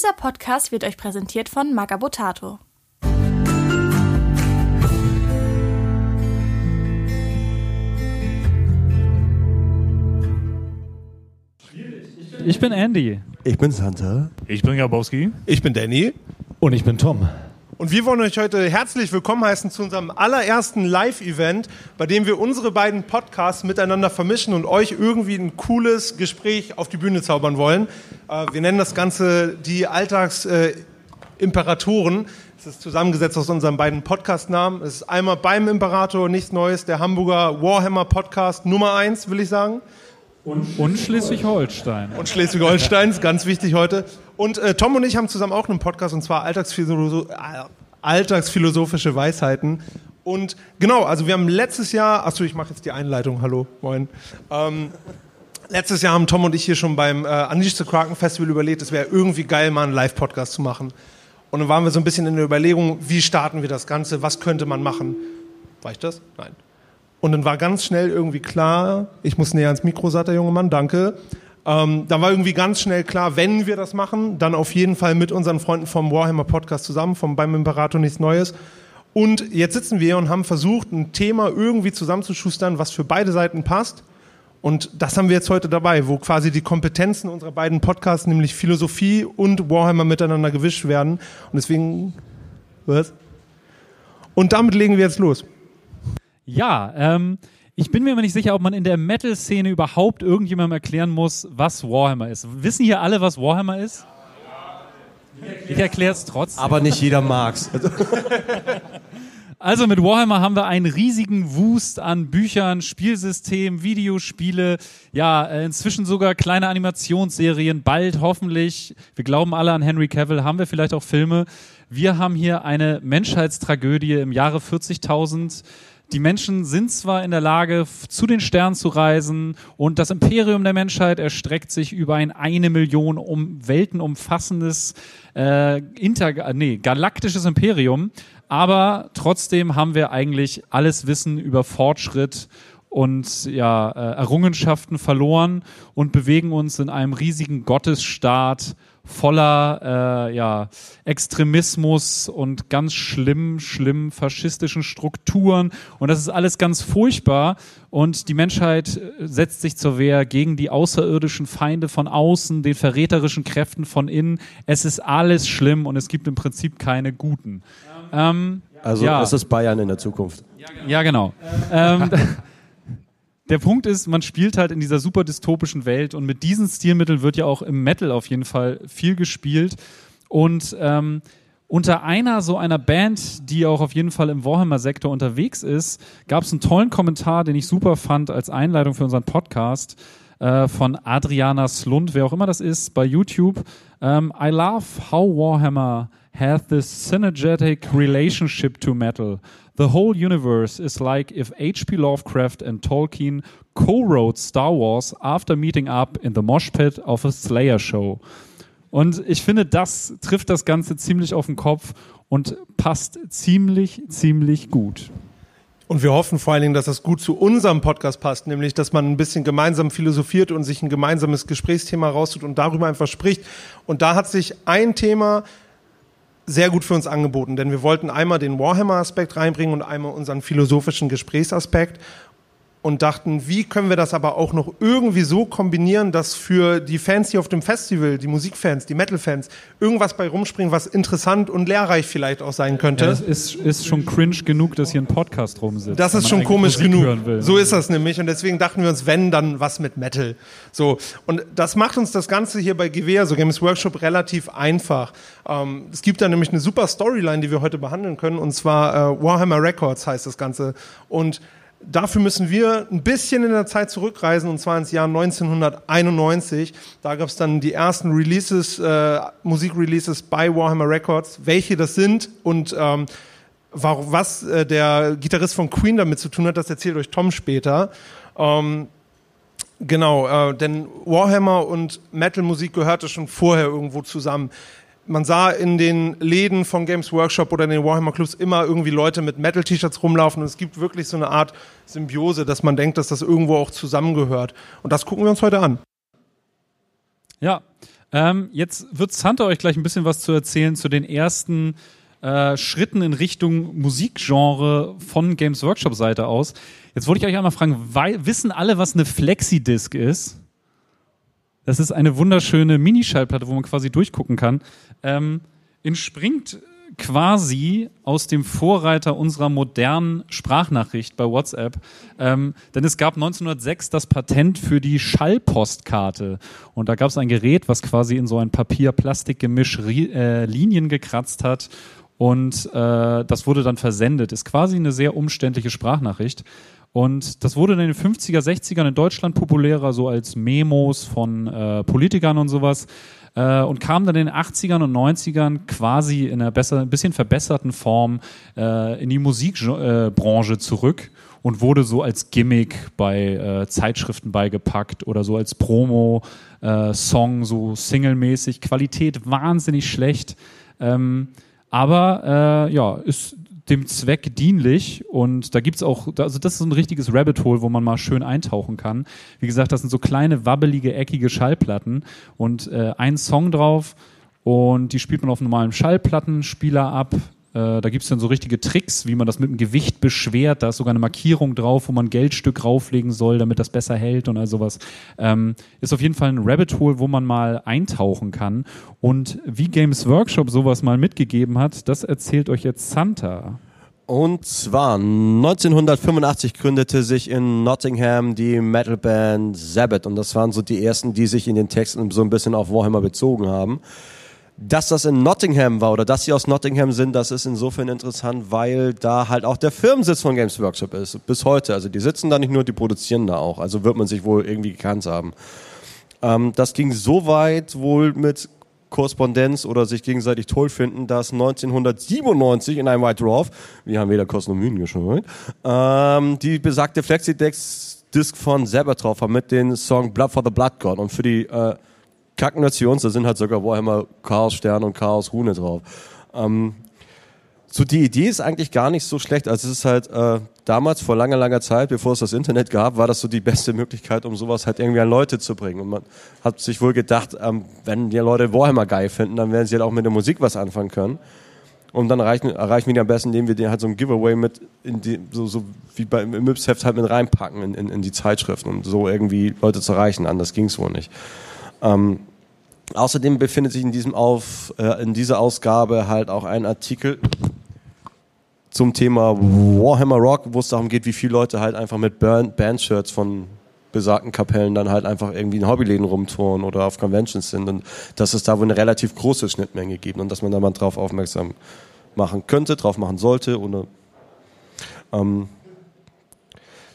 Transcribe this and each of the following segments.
Dieser Podcast wird euch präsentiert von Magabotato. Ich bin Andy. Ich bin Santa. Ich bin Gabowski. Ich bin Danny. Und ich bin Tom. Und wir wollen euch heute herzlich willkommen heißen zu unserem allerersten Live-Event, bei dem wir unsere beiden Podcasts miteinander vermischen und euch irgendwie ein cooles Gespräch auf die Bühne zaubern wollen. Äh, wir nennen das Ganze die Alltagsimperatoren. Es ist zusammengesetzt aus unseren beiden Podcast-Namen. Es ist einmal beim Imperator, nichts Neues, der Hamburger Warhammer Podcast Nummer eins, will ich sagen. Und Schleswig-Holstein. Und Schleswig-Holstein ist ganz wichtig heute. Und äh, Tom und ich haben zusammen auch einen Podcast und zwar Alltagsphilosoph äh, Alltagsphilosophische Weisheiten. Und genau, also wir haben letztes Jahr, achso, ich mache jetzt die Einleitung, hallo, moin. Ähm, letztes Jahr haben Tom und ich hier schon beim äh, Unleash the Kraken Festival überlegt, es wäre irgendwie geil, mal einen Live-Podcast zu machen. Und dann waren wir so ein bisschen in der Überlegung, wie starten wir das Ganze, was könnte man machen. War ich das? Nein. Und dann war ganz schnell irgendwie klar, ich muss näher ans Mikro, sagt der junge Mann, danke. Ähm, dann war irgendwie ganz schnell klar, wenn wir das machen, dann auf jeden Fall mit unseren Freunden vom Warhammer Podcast zusammen, vom Beim Imperator nichts Neues. Und jetzt sitzen wir und haben versucht, ein Thema irgendwie zusammenzuschustern, was für beide Seiten passt. Und das haben wir jetzt heute dabei, wo quasi die Kompetenzen unserer beiden Podcasts, nämlich Philosophie und Warhammer miteinander gewischt werden. Und deswegen, was? Und damit legen wir jetzt los. Ja, ähm, ich bin mir immer nicht sicher, ob man in der Metal-Szene überhaupt irgendjemandem erklären muss, was Warhammer ist. Wissen hier alle, was Warhammer ist? Ich erkläre es trotzdem. Aber nicht jeder mag's. Also mit Warhammer haben wir einen riesigen Wust an Büchern, Spielsystemen, Videospiele, ja, äh, inzwischen sogar kleine Animationsserien, bald hoffentlich, wir glauben alle an Henry Cavill, haben wir vielleicht auch Filme. Wir haben hier eine Menschheitstragödie im Jahre 40.000 die Menschen sind zwar in der Lage, zu den Sternen zu reisen und das Imperium der Menschheit erstreckt sich über ein eine Million um Welten umfassendes äh, inter nee, galaktisches Imperium, aber trotzdem haben wir eigentlich alles Wissen über Fortschritt und ja, äh, Errungenschaften verloren und bewegen uns in einem riesigen Gottesstaat voller äh, ja, Extremismus und ganz schlimm, schlimm faschistischen Strukturen. Und das ist alles ganz furchtbar. Und die Menschheit äh, setzt sich zur Wehr gegen die außerirdischen Feinde von außen, den verräterischen Kräften von innen. Es ist alles schlimm und es gibt im Prinzip keine guten. Ähm, Also ja. es ist Bayern in der Zukunft. Ja, genau. Ähm, der Punkt ist, man spielt halt in dieser super dystopischen Welt und mit diesen Stilmitteln wird ja auch im Metal auf jeden Fall viel gespielt. Und ähm, unter einer so einer Band, die auch auf jeden Fall im Warhammer-Sektor unterwegs ist, gab es einen tollen Kommentar, den ich super fand als Einleitung für unseren Podcast äh, von Adriana Slund, wer auch immer das ist, bei YouTube. Ähm, I love how Warhammer hath this synergetic relationship to metal. The whole universe is like if H.P. Lovecraft and Tolkien co-wrote Star Wars after meeting up in the mosh pit of a Slayer show. Und ich finde, das trifft das Ganze ziemlich auf den Kopf und passt ziemlich, ziemlich gut. Und wir hoffen vor allen Dingen, dass das gut zu unserem Podcast passt, nämlich, dass man ein bisschen gemeinsam philosophiert und sich ein gemeinsames Gesprächsthema raustut und darüber einfach spricht. Und da hat sich ein Thema sehr gut für uns angeboten, denn wir wollten einmal den Warhammer-Aspekt reinbringen und einmal unseren philosophischen Gesprächsaspekt und dachten, wie können wir das aber auch noch irgendwie so kombinieren, dass für die Fans hier auf dem Festival, die Musikfans, die Metal-Fans, irgendwas bei rumspringen, was interessant und lehrreich vielleicht auch sein könnte. Ja, das ist, ist schon cringe genug, dass hier ein Podcast rumsitzt. Das ist schon komisch Musik genug. So ist das nämlich. Und deswegen dachten wir uns, wenn, dann was mit Metal. So. Und das macht uns das Ganze hier bei GW, also Games Workshop, relativ einfach. Ähm, es gibt da nämlich eine super Storyline, die wir heute behandeln können. Und zwar äh, Warhammer Records heißt das Ganze. Und Dafür müssen wir ein bisschen in der Zeit zurückreisen, und zwar ins Jahr 1991. Da gab es dann die ersten Releases, äh, Musikreleases bei Warhammer Records. Welche das sind und ähm, warum, was äh, der Gitarrist von Queen damit zu tun hat, das erzählt euch Tom später. Ähm, genau, äh, denn Warhammer und Metal-Musik gehörte schon vorher irgendwo zusammen man sah in den Läden von Games Workshop oder in den Warhammer Clubs immer irgendwie Leute mit Metal-T-Shirts rumlaufen und es gibt wirklich so eine Art Symbiose, dass man denkt, dass das irgendwo auch zusammengehört. Und das gucken wir uns heute an. Ja, Ähm, jetzt wird Santa euch gleich ein bisschen was zu erzählen zu den ersten äh, Schritten in Richtung Musikgenre von Games Workshop Seite aus. Jetzt wollte ich euch einmal fragen, wissen alle, was eine Flexidisc ist? Das ist eine wunderschöne Minischallplatte, wo man quasi durchgucken kann. Ähm, entspringt quasi aus dem Vorreiter unserer modernen Sprachnachricht bei WhatsApp. Ähm, denn es gab 1906 das Patent für die Schallpostkarte. Und da gab es ein Gerät, was quasi in so ein Papier-Plastik-Gemisch äh, Linien gekratzt hat. Und äh, das wurde dann versendet. Ist quasi eine sehr umständliche Sprachnachricht. Und das wurde in den 50er, 60ern in Deutschland populärer, so als Memos von äh, Politikern und sowas. Äh, und kam dann in den 80ern und 90ern quasi in einer besser, ein bisschen verbesserten Form äh, in die Musikbranche äh, Branche zurück und wurde so als Gimmick bei äh, Zeitschriften beigepackt oder so als Promo-Song, so singlemäßig. Qualität wahnsinnig schlecht. Ähm, aber äh, ja, ist dem Zweck dienlich und da gibt's auch, also das ist ein richtiges Rabbit Hole, wo man mal schön eintauchen kann. Wie gesagt, das sind so kleine, wabbelige, eckige Schallplatten und äh, ein Song drauf und die spielt man auf einem normalen Schallplattenspieler ab. Äh, da gibt's dann so richtige Tricks, wie man das mit dem Gewicht beschwert. Da ist sogar eine Markierung drauf, wo man Geldstück rauflegen soll, damit das besser hält und all sowas. Ähm, ist auf jeden Fall ein Rabbit Hole, wo man mal eintauchen kann. Und wie Games Workshop sowas mal mitgegeben hat, das erzählt euch jetzt Santa. Und zwar 1985 gründete sich in Nottingham die Metalband Sabbath und das waren so die ersten, die sich in den Texten so ein bisschen auf Warhammer bezogen haben. Dass das in Nottingham war oder dass sie aus Nottingham sind, das ist insofern interessant, weil da halt auch der Firmensitz von Games Workshop ist. Bis heute. Also die sitzen da nicht nur, die produzieren da auch. Also wird man sich wohl irgendwie gekannt haben. Ähm, das ging so weit wohl mit Korrespondenz oder sich gegenseitig toll finden, dass 1997 in einem White Dwarf, wir haben weder Kosten noch Mühen gescheut, ähm, die besagte Flexidex-Disc von Sabbath drauf war mit dem Song Blood for the Blood God. Und für die äh, Kacken-Nations, da sind halt sogar Warhammer Chaos Stern und Chaos Rune drauf. Ähm, so die Idee ist eigentlich gar nicht so schlecht. Also es ist halt äh, damals vor langer, langer Zeit, bevor es das Internet gab, war das so die beste Möglichkeit, um sowas halt irgendwie an Leute zu bringen. Und man hat sich wohl gedacht, ähm, wenn die Leute Warhammer geil finden, dann werden sie halt auch mit der Musik was anfangen können. Und dann erreichen, erreichen wir die am besten, indem wir den halt so ein Giveaway mit, die, so, so wie beim im Yps-Heft halt mit reinpacken in, in, in die Zeitschriften, um so irgendwie Leute zu erreichen. Anders ging es wohl nicht. Ähm, außerdem befindet sich in diesem auf, äh, in dieser Ausgabe halt auch ein Artikel zum Thema Warhammer Rock, wo es darum geht, wie viele Leute halt einfach mit Band- Bandshirts von besagten Kapellen dann halt einfach irgendwie in Hobbyläden rumtouren oder auf Conventions sind. Und dass es da wohl eine relativ große Schnittmenge gibt und dass man da mal drauf aufmerksam machen könnte, drauf machen sollte oder ähm,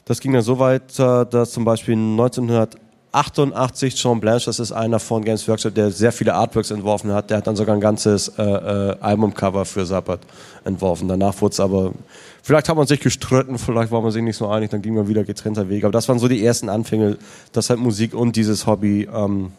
das ging dann so weit, äh, dass zum Beispiel 1988 Jean Blanche, das ist einer von Games Workshop, der sehr viele Artworks entworfen hat, der hat dann sogar ein ganzes äh, äh, Albumcover für Sabbath entworfen. Danach wurde es aber, vielleicht hat man sich gestritten, vielleicht war man sich nicht so einig, dann ging man wieder getrennter Wege. Aber das waren so die ersten Anfänge, dass halt Musik und dieses Hobby ähm,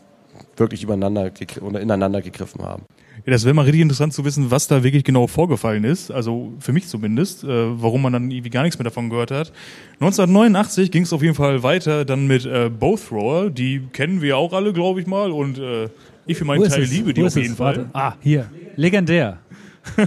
wirklich übereinander oder ineinander gegriffen haben. Ja, das wäre mal richtig interessant zu wissen, was da wirklich genau vorgefallen ist. Also für mich zumindest, äh, warum man dann irgendwie gar nichts mehr davon gehört hat. 1989 ging es auf jeden Fall weiter dann mit äh, Bowthrower. Die kennen wir auch alle, glaube ich mal. Und äh, ich für meinen Teil liebe die Wo auf ist es? jeden Fall. Warte. Ah, hier. Legendär.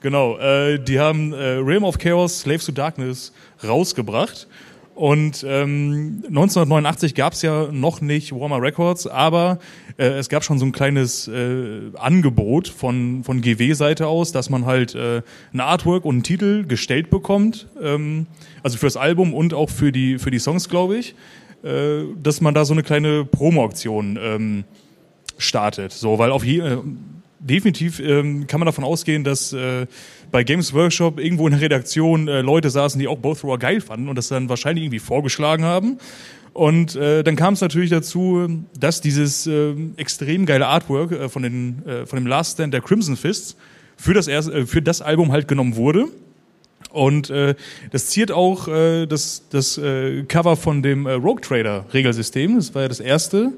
Genau, äh, die haben äh, Realm of Chaos, Slaves to Darkness rausgebracht. Und ähm, 1989 gab es ja noch nicht Warhammer Records, aber äh, es gab schon so ein kleines äh, Angebot von, von GW-Seite aus, dass man halt äh, ein Artwork und einen Titel gestellt bekommt, ähm, also fürs Album und auch für die, für die Songs, glaube ich, äh, dass man da so eine kleine Promo-Aktion ähm, startet. So, weil auf je, äh, definitiv ähm, kann man davon ausgehen, dass äh, bei Games Workshop irgendwo in der Redaktion äh, Leute saßen, die auch Bowthrower geil fanden und das dann wahrscheinlich irgendwie vorgeschlagen haben. Und äh, dann kam es natürlich dazu, dass dieses äh, extrem geile Artwork äh, von, den, äh, von dem Last Stand der Crimson Fists für das, erste, äh, für das Album halt genommen wurde. Und äh, das ziert auch äh, das, das äh, Cover von dem äh, Rogue Trader Regelsystem. Das war ja das erste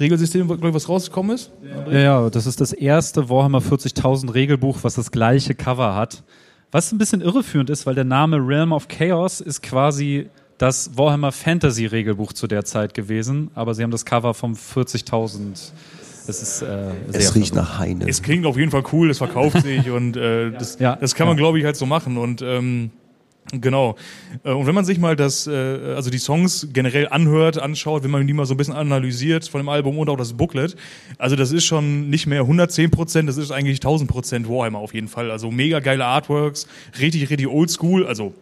Regelsystem, glaube ich, was rausgekommen ist. Ja, ja, das ist das erste Warhammer 40.000 Regelbuch, was das gleiche Cover hat. Was ein bisschen irreführend ist, weil der Name Realm of Chaos ist quasi das Warhammer Fantasy Regelbuch zu der Zeit gewesen, aber sie haben das Cover vom 40.000 Es ist äh, sehr Es riecht nach Heine. Es klingt auf jeden Fall cool, es verkauft sich und äh, das, Ja. das kann man, Ja. glaube ich, halt so machen. Und ähm, genau. Äh, Und wenn man sich mal das, äh, also die Songs generell anhört, anschaut, wenn man die mal so ein bisschen analysiert von dem Album und auch das Booklet, also das ist schon nicht mehr 110 Prozent, das ist eigentlich 1000 Prozent Warhammer auf jeden Fall. Also mega geile Artworks, richtig, richtig oldschool, also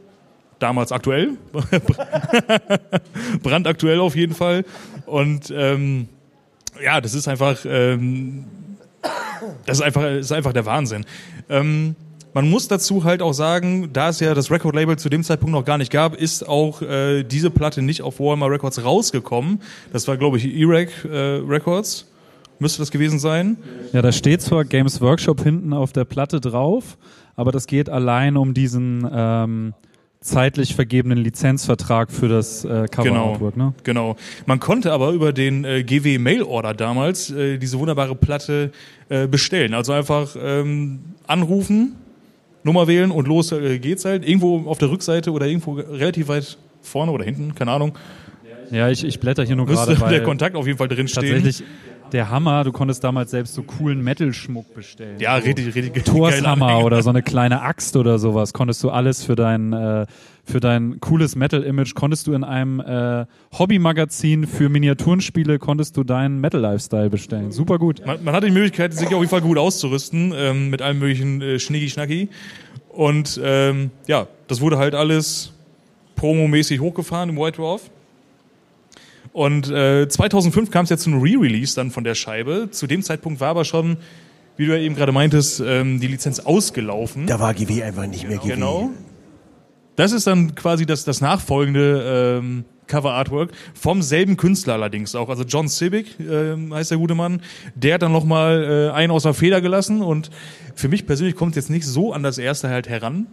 damals aktuell, brandaktuell auf jeden Fall. Und ähm, ja, das ist einfach, ähm, das ist einfach, ist einfach der Wahnsinn. Ähm, man muss dazu halt auch sagen, da es ja das Record-Label zu dem Zeitpunkt noch gar nicht gab, ist auch äh, diese Platte nicht auf Warhammer Records rausgekommen. Das war, glaube ich, E-Rec äh, Records. Müsste das gewesen sein. Ja, da steht zwar Games Workshop hinten auf der Platte drauf, aber das geht allein um diesen ähm, zeitlich vergebenen Lizenzvertrag für das äh, Cover-Artwork. Ne? Genau. Man konnte aber über den äh, GW Mail Order damals äh, diese wunderbare Platte äh, bestellen. Also einfach ähm, anrufen, Nummer wählen und los äh, geht's halt. Irgendwo auf der Rückseite oder irgendwo relativ weit vorne oder hinten, keine Ahnung, Ja, ich, ich blätter hier nur müsste gerade, weil der Kontakt auf jeden Fall drin stehen. tatsächlich der Hammer, du konntest damals selbst so coolen Metal-Schmuck bestellen. Ja, so richtig, richtig Torshammer oder so eine kleine Axt oder sowas konntest du alles für dein äh, für dein cooles Metal-Image konntest du in einem äh, Hobby-Magazin für Miniaturenspiele konntest du deinen Metal-Lifestyle bestellen. Super gut. Man, man hatte die Möglichkeit, sich auf jeden Fall gut auszurüsten ähm, mit allem möglichen äh, Schnicki-Schnacki. Und ähm, ja, das wurde halt alles promomäßig hochgefahren im White Dwarf. Und äh, 2005 kam es ja zu einem Re-Release dann von der Scheibe. Zu dem Zeitpunkt war aber schon, wie du ja eben gerade meintest, ähm, die Lizenz ausgelaufen. Da war GW einfach nicht mehr GW. Genau. Das ist dann quasi das, das nachfolgende ähm, Cover Artwork vom selben Künstler allerdings auch. Also John Civic ähm, heißt der gute Mann. Der hat dann nochmal äh, einen aus der Feder gelassen und für mich persönlich kommt es jetzt nicht so an das erste halt heran.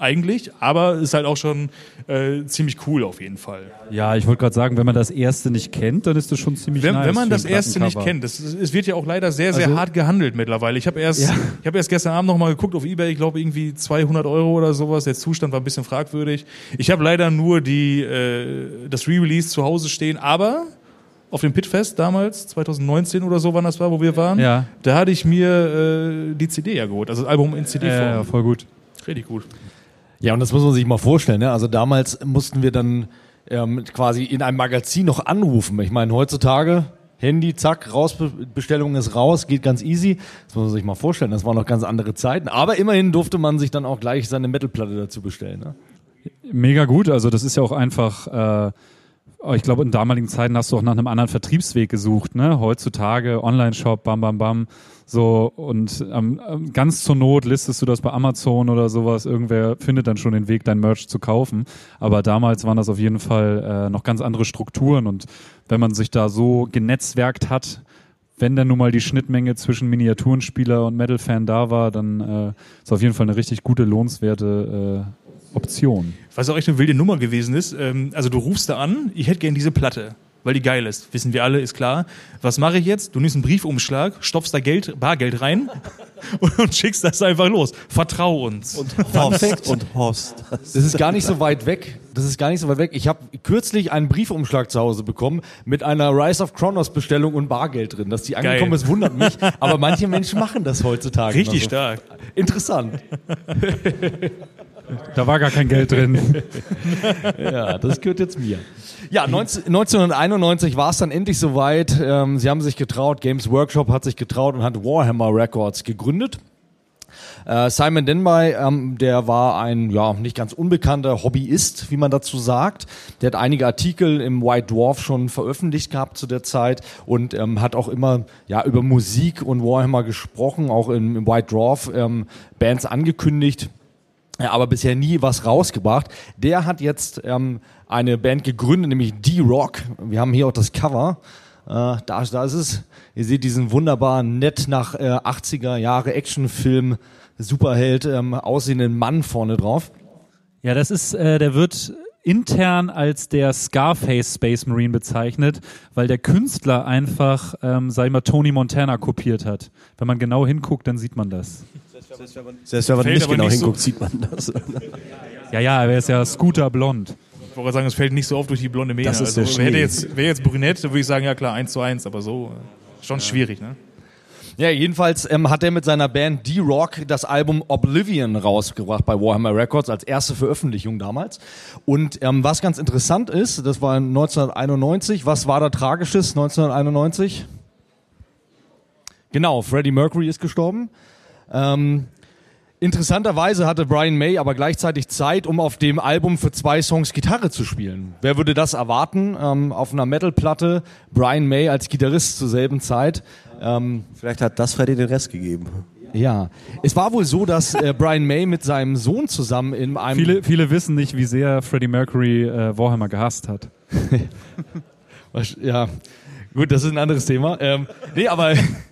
Eigentlich, aber ist halt auch schon äh, ziemlich cool auf jeden Fall. Ja, ich wollte gerade sagen, wenn man das erste nicht kennt, dann ist das schon ziemlich Wenn, nice wenn man das erste nicht kennt, das, es wird ja auch leider sehr, sehr Also- hart gehandelt mittlerweile. Ich habe erst, Ja. ich habe erst gestern Abend nochmal geguckt auf eBay, ich glaube irgendwie 200 Euro oder sowas. Der Zustand war ein bisschen fragwürdig. Ich habe leider nur die, äh, das Re-Release zu Hause stehen, aber auf dem Pitfest damals, 2019 oder so, wann das war, wo wir waren, Ja. da hatte ich mir äh, die CD ja geholt, also das Album in CD-Form. Ja, ja, voll gut. Richtig gut. Ja, und das muss man sich mal vorstellen. Ne? Also damals mussten wir dann ähm, quasi in einem Magazin noch anrufen. Ich meine, heutzutage Handy, zack, raus, Be- Bestellung ist raus, geht ganz easy. Das muss man sich mal vorstellen. Das waren noch ganz andere Zeiten. Aber immerhin durfte man sich dann auch gleich seine Metalplatte dazu bestellen. Ne? Mega gut. Also das ist ja auch einfach, äh, ich glaube, in damaligen Zeiten hast du auch nach einem anderen Vertriebsweg gesucht. Ne? Heutzutage Online-Shop, bam, bam, bam. So und ähm, ähm, ganz zur Not listest du das bei Amazon oder sowas. Irgendwer findet dann schon den Weg, dein Merch zu kaufen. Aber damals waren das auf jeden Fall äh, noch ganz andere Strukturen. Und wenn man sich da so genetzwerkt hat, wenn dann nun mal die Schnittmenge zwischen Miniaturenspieler und Metal-Fan da war, dann äh, ist auf jeden Fall eine richtig gute, lohnenswerte äh, Option. Was auch echt eine wilde Nummer gewesen ist, ähm, also du rufst da an, ich hätte gern diese Platte, weil die geil ist. Wissen wir alle, ist klar. Was mache ich jetzt? Du nimmst einen Briefumschlag, stopfst da Geld, Bargeld rein und, schickst das einfach los. Vertrau uns. Und Horst. Und Horst. Das ist gar nicht so weit weg. Das ist gar nicht so weit weg. Ich habe kürzlich einen Briefumschlag zu Hause bekommen mit einer Rise of Kronos Bestellung und Bargeld drin. Dass die angekommen ist, wundert mich. Aber manche Menschen machen das heutzutage. Richtig noch so. stark. Interessant. Da war gar kein Geld drin. Ja, das gehört jetzt mir. Ja, 19, 1991 war es dann endlich soweit. Ähm, sie haben sich getraut, Games Workshop hat sich getraut und hat Warhammer Records gegründet. Äh, Simon Denby, ähm, der war ein ja nicht ganz unbekannter Hobbyist, wie man dazu sagt. Der hat einige Artikel im White Dwarf schon veröffentlicht gehabt zu der Zeit und ähm, hat auch immer ja über Musik und Warhammer gesprochen, auch im, im White Dwarf ähm, Bands angekündigt. Ja, aber bisher nie was rausgebracht. Der hat jetzt ähm, eine Band gegründet, nämlich D-Rock. Wir haben hier auch das Cover. Äh, da, da ist es. Ihr seht diesen wunderbaren, nett nach äh, 80er Jahre Actionfilm Superheld ähm, aussehenden Mann vorne drauf. Ja, das ist, äh, der wird intern als der Scarface Space Marine bezeichnet, weil der Künstler einfach, ähm, sag ich mal, Tony Montana kopiert hat. Wenn man genau hinguckt, dann sieht man das. Selbst wenn man Fällt nicht aber genau nicht so- hinguckt, sieht man das. Ja, ja, er ist ja Scooter blond. Ich wollte sagen, es fällt nicht so oft durch die blonde Mähne. Das ist also, der wäre Schnee. jetzt, wäre jetzt brünett, würde ich sagen, ja klar, eins zu eins, aber so. äh, Schon schwierig, ne? Ja, jedenfalls ähm, hat er mit seiner Band D-Rock das Album Oblivion rausgebracht bei Warhammer Records als erste Veröffentlichung damals. Und ähm, was ganz interessant ist, das war 1991. Was war da Tragisches 1991? Genau, Freddie Mercury ist gestorben. Ähm, Interessanterweise hatte Brian May aber gleichzeitig Zeit, um auf dem Album für zwei Songs Gitarre zu spielen. Wer würde das erwarten? Ähm, auf einer Metalplatte Brian May als Gitarrist zur selben Zeit. Ähm, Vielleicht hat das Freddy den Rest gegeben. ja, es war wohl so, dass äh, Brian May mit seinem Sohn zusammen in einem Viele, viele wissen nicht, wie sehr Freddie Mercury äh, Warhammer gehasst hat. ja gut, das ist ein anderes Thema. Ähm, nee, aber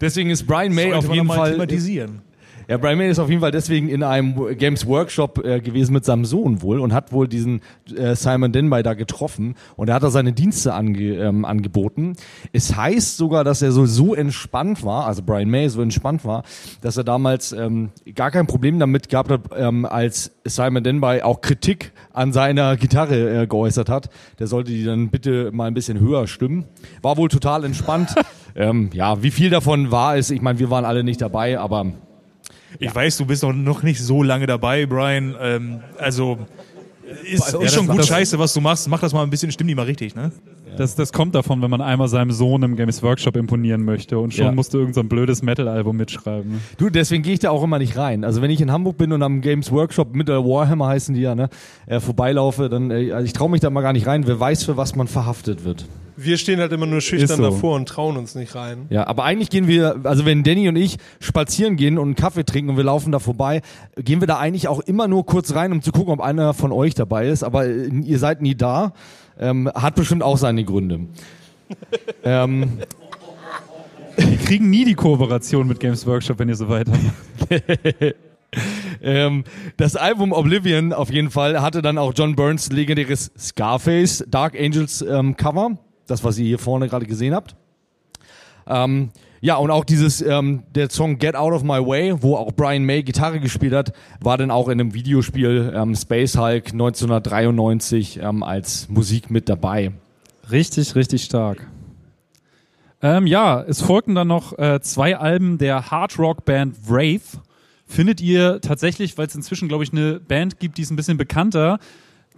deswegen ist Brian May Sollte auf jeden Fall thematisieren. Ja, Brian May ist auf jeden Fall deswegen in einem Games Workshop äh, gewesen mit seinem Sohn wohl und hat wohl diesen äh, Simon Denby da getroffen und er hat da seine Dienste ange, ähm, angeboten. Es heißt sogar, dass er so, so entspannt war, also Brian May so entspannt war, dass er damals ähm, gar kein Problem damit gehabt hat, ähm, als Simon Denby auch Kritik an seiner Gitarre äh, geäußert hat. Der sollte die dann bitte mal ein bisschen höher stimmen. War wohl total entspannt. ähm, ja, wie viel davon war es? Ich meine, wir waren alle nicht dabei, aber Ich weiß, du bist noch, noch nicht so lange dabei, Brian. Ähm, also ist, Ja, ist schon gut scheiße, was du machst. Mach das mal ein bisschen, stimm die mal richtig, ne? Das, das kommt davon, wenn man einmal seinem Sohn im Games Workshop imponieren möchte und schon Ja. musste irgend so ein blödes Metal-Album mitschreiben. Du, deswegen gehe ich da auch immer nicht rein. Also wenn ich in Hamburg bin und am Games Workshop mit der Warhammer heißen die ja, ne, äh, vorbeilaufe, dann äh, also ich traue mich da mal gar nicht rein. Wer weiß, für was man verhaftet wird. Wir stehen halt immer nur schüchtern so. davor und trauen uns nicht rein. Ja, aber eigentlich gehen wir, also wenn Danny und ich spazieren gehen und einen Kaffee trinken und wir laufen da vorbei, gehen wir da eigentlich auch immer nur kurz rein, um zu gucken, ob einer von euch dabei ist. Aber äh, ihr seid nie da. Ähm, hat bestimmt auch seine Gründe. ähm, Die kriegen nie die Kooperation mit Games Workshop, wenn ihr so weitermacht. Ähm, das Album Oblivion auf jeden Fall hatte dann auch John Burns legendäres Scarface Dark Angels ähm, Cover, das was ihr hier vorne gerade gesehen habt. Ähm, ja, und auch dieses, ähm, der Song Get Out of My Way, wo auch Brian May Gitarre gespielt hat, war dann auch in einem Videospiel ähm, Space Hulk 1993 ähm, als Musik mit dabei. Richtig, richtig stark. Ähm, ja, es folgten dann noch äh, zwei Alben der Hard Rock Band Wraith. Findet ihr tatsächlich, weil es inzwischen, glaube ich, eine Band gibt, die ist ein bisschen bekannter,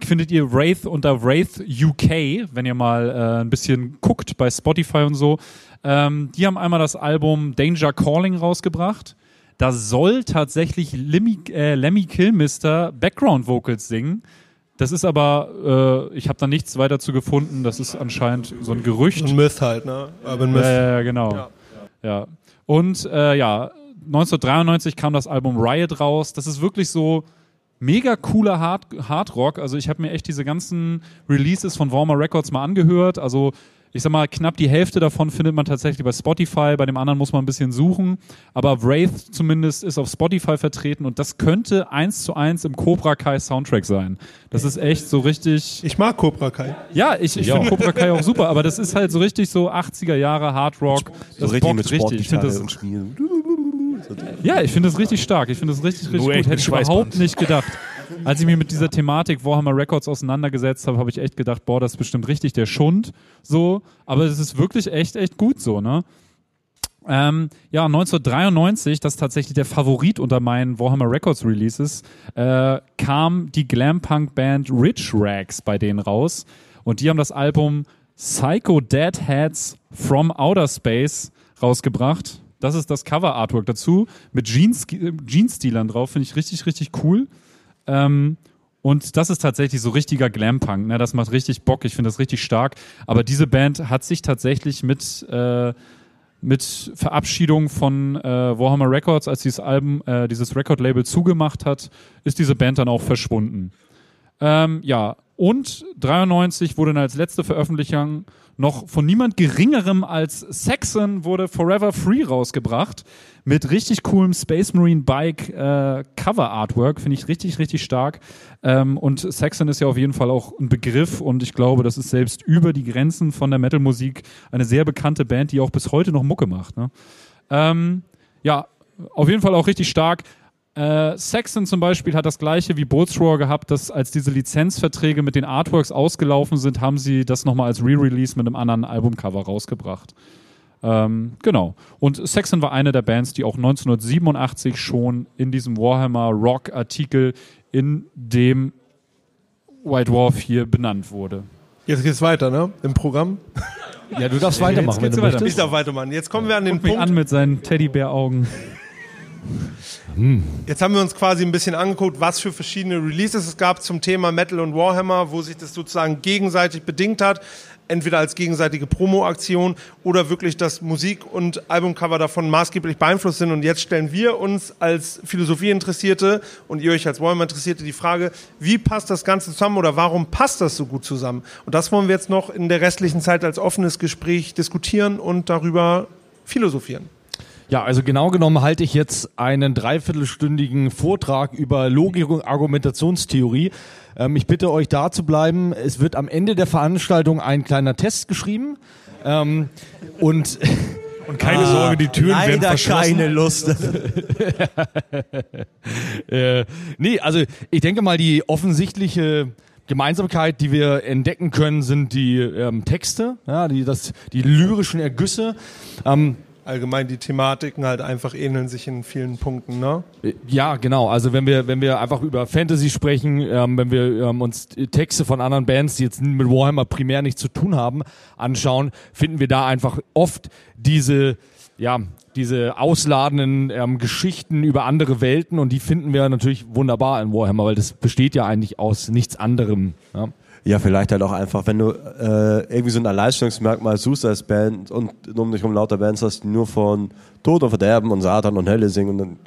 findet ihr Wraith unter Wraith UK, wenn ihr mal äh, ein bisschen guckt bei Spotify und so. Ähm, die haben einmal das Album Danger Calling rausgebracht. Da soll tatsächlich Lemmy, äh, Lemmy Kilmister Background Vocals singen. Das ist aber, äh, ich habe da nichts weiter zu gefunden. Das ist anscheinend so ein Gerücht. Ein Myth halt, ne? Urban Myth. Ja, genau. Ja. Ja. Und äh, ja, 1993 kam das Album Riot raus. Das ist wirklich so mega cooler Hard, Hard Rock. Also ich habe mir echt diese ganzen Releases von Warmer Records mal angehört. Also ich sag mal, knapp die Hälfte davon findet man tatsächlich bei Spotify, bei dem anderen muss man ein bisschen suchen. Aber Wraith zumindest ist auf Spotify vertreten und das könnte eins zu eins im Cobra Kai Soundtrack sein. Das ist echt so richtig. Ich mag Cobra Kai. Ja, ich, ich finde Cobra Kai auch super, aber das ist halt so richtig so 80er Jahre Hard Rock. So Das richtig bockt mit richtig. Ich finde das, und. Ja, ich finde das richtig stark. Ich finde das richtig, richtig Nur gut. Hätte ich überhaupt nicht gedacht. Als ich mich mit dieser Thematik Warhammer Records auseinandergesetzt habe, habe ich echt gedacht, boah, das ist bestimmt richtig der Schund. So, aber es ist wirklich echt, echt gut so, ne? Ähm, ja, 1993, das ist tatsächlich der Favorit unter meinen Warhammer Records Releases, äh, kam die Glam-Punk-Band Rich Rags bei denen raus. Und die haben das Album Psycho Deadheads from Outer Space rausgebracht. Das ist das Cover-Artwork dazu mit Jeans- äh, Jeans-Stilern drauf. Finde ich richtig, richtig cool. Ähm, und das ist tatsächlich so richtiger Glam-Punk. Ne? Das macht richtig Bock. Ich finde das richtig stark. Aber diese Band hat sich tatsächlich mit, äh, mit Verabschiedung von äh, Warhammer Records, als dieses Album, äh, dieses Record-Label zugemacht hat, ist diese Band dann auch verschwunden. Ähm, ja, und 93 wurde dann als letzte Veröffentlichung noch von niemand geringerem als Saxon wurde Forever Free rausgebracht mit richtig coolem Space Marine Bike äh, Cover Artwork, finde ich richtig, richtig stark. Ähm, und Saxon ist ja auf jeden Fall auch ein Begriff und ich glaube, das ist selbst über die Grenzen von der Metal-Musik eine sehr bekannte Band, die auch bis heute noch Mucke macht. Ne? Ähm, ja, auf jeden Fall auch richtig stark. Äh, Saxon zum Beispiel hat das gleiche wie Boltzrohr gehabt, dass als diese Lizenzverträge mit den Artworks ausgelaufen sind, haben sie das nochmal als Re-Release mit einem anderen Albumcover rausgebracht. Ähm, genau. Und Saxon war eine der Bands, die auch 1987 schon in diesem Warhammer Rock Artikel in dem White Dwarf hier benannt wurde. Jetzt geht's weiter, ne? Im Programm. Ja, du darfst weitermachen, wenn geht's du weiter. Ich darf weitermachen. Jetzt kommen wir an den Guck mich Punkt. an mit seinen Teddybär-Augen. Jetzt haben wir uns quasi ein bisschen angeguckt, was für verschiedene Releases es gab zum Thema Metal und Warhammer, wo sich das sozusagen gegenseitig bedingt hat. Entweder als gegenseitige Promo-Aktion oder wirklich, dass Musik und Albumcover davon maßgeblich beeinflusst sind. Und jetzt stellen wir uns als Philosophie-Interessierte und ihr euch als Warhammer-Interessierte die Frage, wie passt das Ganze zusammen oder warum passt das so gut zusammen? Und das wollen wir jetzt noch in der restlichen Zeit als offenes Gespräch diskutieren und darüber philosophieren. Ja, also genau genommen halte ich jetzt einen dreiviertelstündigen Vortrag über Logik und Argumentationstheorie. Ähm, ich bitte euch da zu bleiben. Es wird am Ende der Veranstaltung ein kleiner Test geschrieben. Ähm, und Und keine Sorge, die Türen werden verschlossen. keine Lust. äh, nee, also ich denke mal, die offensichtliche Gemeinsamkeit, die wir entdecken können, sind die ähm, Texte, ja, die, das, die lyrischen Ergüsse. Ähm, Allgemein die Thematiken halt einfach ähneln sich in vielen Punkten, ne? Ja, genau. Also wenn wir, wenn wir einfach über Fantasy sprechen, ähm, wenn wir ähm, uns Texte von anderen Bands, die jetzt mit Warhammer primär nichts zu tun haben, anschauen, finden wir da einfach oft diese, ja, diese ausladenden ähm, Geschichten über andere Welten und die finden wir natürlich wunderbar in Warhammer, weil das besteht ja eigentlich aus nichts anderem. Ja. Ja, vielleicht halt auch einfach, wenn du äh, irgendwie so ein Alleinstellungsmerkmal suchst als Band und um dich rum lauter Bands hast, die nur von Tod und Verderben und Satan und Hölle singen und dann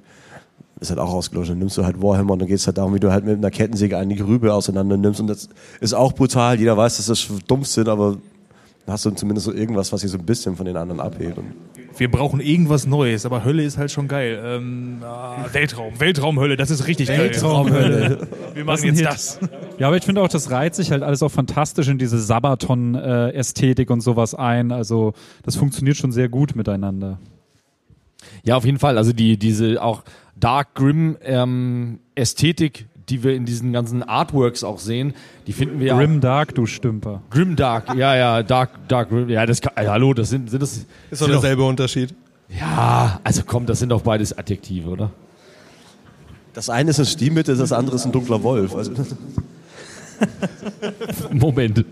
ist halt auch ausgelöscht. Dann nimmst du halt Warhammer und dann geht es halt darum, wie du halt mit einer Kettensäge eine Grübe auseinander nimmst und das ist auch brutal. Jeder weiß, dass das Dummsinn, aber dann hast du zumindest so irgendwas, was sich so ein bisschen von den anderen abhebt. Und Wir brauchen irgendwas Neues, aber Hölle ist halt schon geil. Ähm, ah, Weltraum, Weltraumhölle, das ist richtig Weltraumhölle. geil. Wir Was machen jetzt Hit. das. Ja, aber ich finde auch, das reiht sich halt alles auch fantastisch in diese Sabaton-Ästhetik und sowas ein. Also das funktioniert schon sehr gut miteinander. Ja, auf jeden Fall. Also die, diese auch Dark Grim ähm, Ästhetik, die wir in diesen ganzen Artworks auch sehen, die finden wir Grim Dark, du Stümper. Grim Dark, ja, ja, Dark, Dark Grim, ja, das kann, äh, hallo, das sind, sind das, Ist doch sind doch, derselbe Unterschied. ja, also komm, das sind doch beides Adjektive, oder? das eine ist ein Stilmittel, das andere ist ein dunkler Wolf. Also, Moment.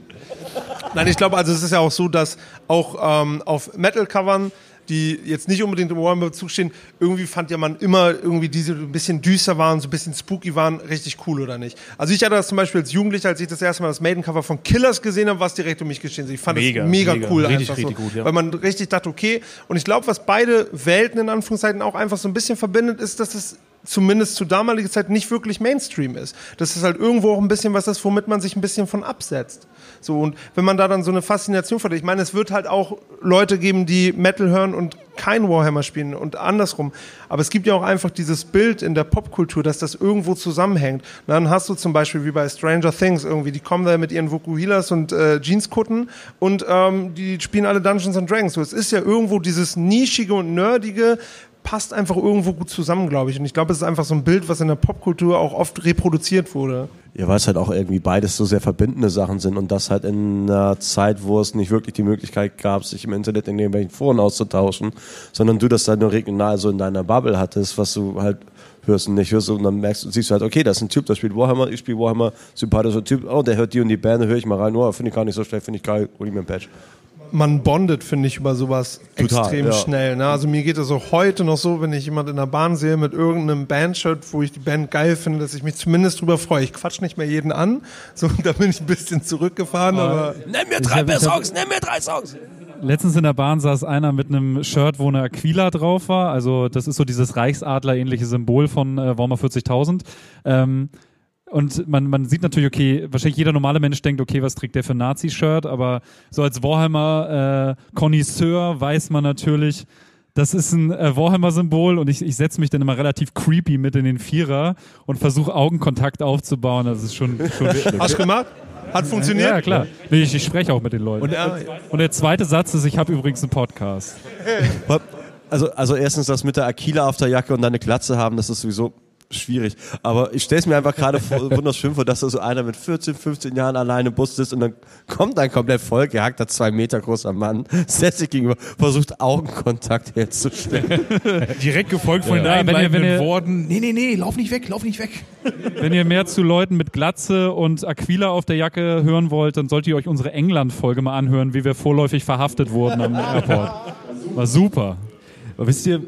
Nein, ich glaube, also es ist ja auch so, dass auch ähm, auf Metal-Covern, die jetzt nicht unbedingt im Warhammer-Bezug stehen, irgendwie fand ja man immer irgendwie diese so ein bisschen düster waren, so ein bisschen spooky waren, richtig cool oder nicht. Also ich hatte das zum Beispiel als Jugendlicher, als ich das erste Mal das Maiden-Cover von Killers gesehen habe, was direkt um mich geschehen. Ich fand Mega, das mega, mega. cool Richtig, einfach richtig so, gut, ja. weil man richtig dachte, okay. Und ich glaube, was beide Welten in Anführungszeichen auch einfach so ein bisschen verbindet, ist, dass es zumindest zu damaliger Zeit nicht wirklich Mainstream ist. Das ist halt irgendwo auch ein bisschen was ist, womit man sich ein bisschen von absetzt. So, und wenn man da dann so eine Faszination verliert, ich meine, es wird halt auch Leute geben, die Metal hören und kein Warhammer spielen und andersrum. Aber es gibt ja auch einfach dieses Bild in der Popkultur, dass das irgendwo zusammenhängt. Und dann hast du zum Beispiel wie bei Stranger Things irgendwie, die kommen da mit ihren Vokuhilas und äh, Jeanskutten und ähm, die spielen alle Dungeons and Dragons. So, es ist ja irgendwo dieses nischige und nerdige, passt einfach irgendwo gut zusammen, glaube ich. Und ich glaube, es ist einfach so ein Bild, was in der Popkultur auch oft reproduziert wurde. Ja, weil es halt auch irgendwie beides so sehr verbindende Sachen sind und das halt in einer Zeit, wo es nicht wirklich die Möglichkeit gab, sich im Internet in irgendwelchen Foren auszutauschen, sondern du das dann nur regional so in deiner Bubble hattest, was du halt hörst und nicht hörst und dann merkst siehst du halt, okay, das ist ein Typ, der spielt Warhammer, ich spiele Warhammer, sympathischer Typ, oh, der hört die und die Band, höre ich mal rein, oh, finde ich gar nicht so schlecht, finde ich geil, hol ich mir ein Patch. Man bondet, finde ich, über sowas Total, extrem ja. schnell. Ne? Also mir geht es auch heute noch so, wenn ich jemand in der Bahn sehe mit irgendeinem Bandshirt, wo ich die Band geil finde, dass ich mich zumindest drüber freue. Ich quatsch nicht mehr jeden an, so da bin ich ein bisschen zurückgefahren, aber Nenn mir drei mehr Songs, nenn mir drei Songs. Letztens in der Bahn saß einer mit einem Shirt, wo eine Aquila drauf war. Also das ist so dieses Reichsadler-ähnliche Symbol von äh, Warhammer 40.000. Ähm, und man, man sieht natürlich, okay, wahrscheinlich jeder normale Mensch denkt, okay, was trägt der für ein Nazi-Shirt? Aber so als Warhammer-Connoisseur weiß man natürlich, das ist ein äh, Warhammer-Symbol und ich, ich setze mich dann immer relativ creepy mit in den Vierer und versuche Augenkontakt aufzubauen. Das ist schon, schon hast du gemacht? Hat funktioniert? Ja, klar. Nee, ich, ich spreche auch mit den Leuten. Und, Ja. der zweite Satz ist, ich habe übrigens einen Podcast. Also, also erstens das mit der Aquila auf der Jacke und deine Glatze haben, das ist sowieso schwierig. Aber ich stelle es mir einfach gerade vor, wunderschön vor, dass da so einer mit 14, 15 Jahren alleine im Bus sitzt und dann kommt ein komplett vollgehackter, zwei Meter großer Mann, setzt sich gegenüber, versucht Augenkontakt herzustellen. Direkt gefolgt von den Ja, wenn ihr- einleitenden Worten. Nee, nee, nee, lauf nicht weg, lauf nicht weg. Wenn ihr mehr zu Leuten mit Glatze und Aquila auf der Jacke hören wollt, dann solltet ihr euch unsere England-Folge mal anhören, wie wir vorläufig verhaftet wurden am Airport. War super. Aber wisst ihr,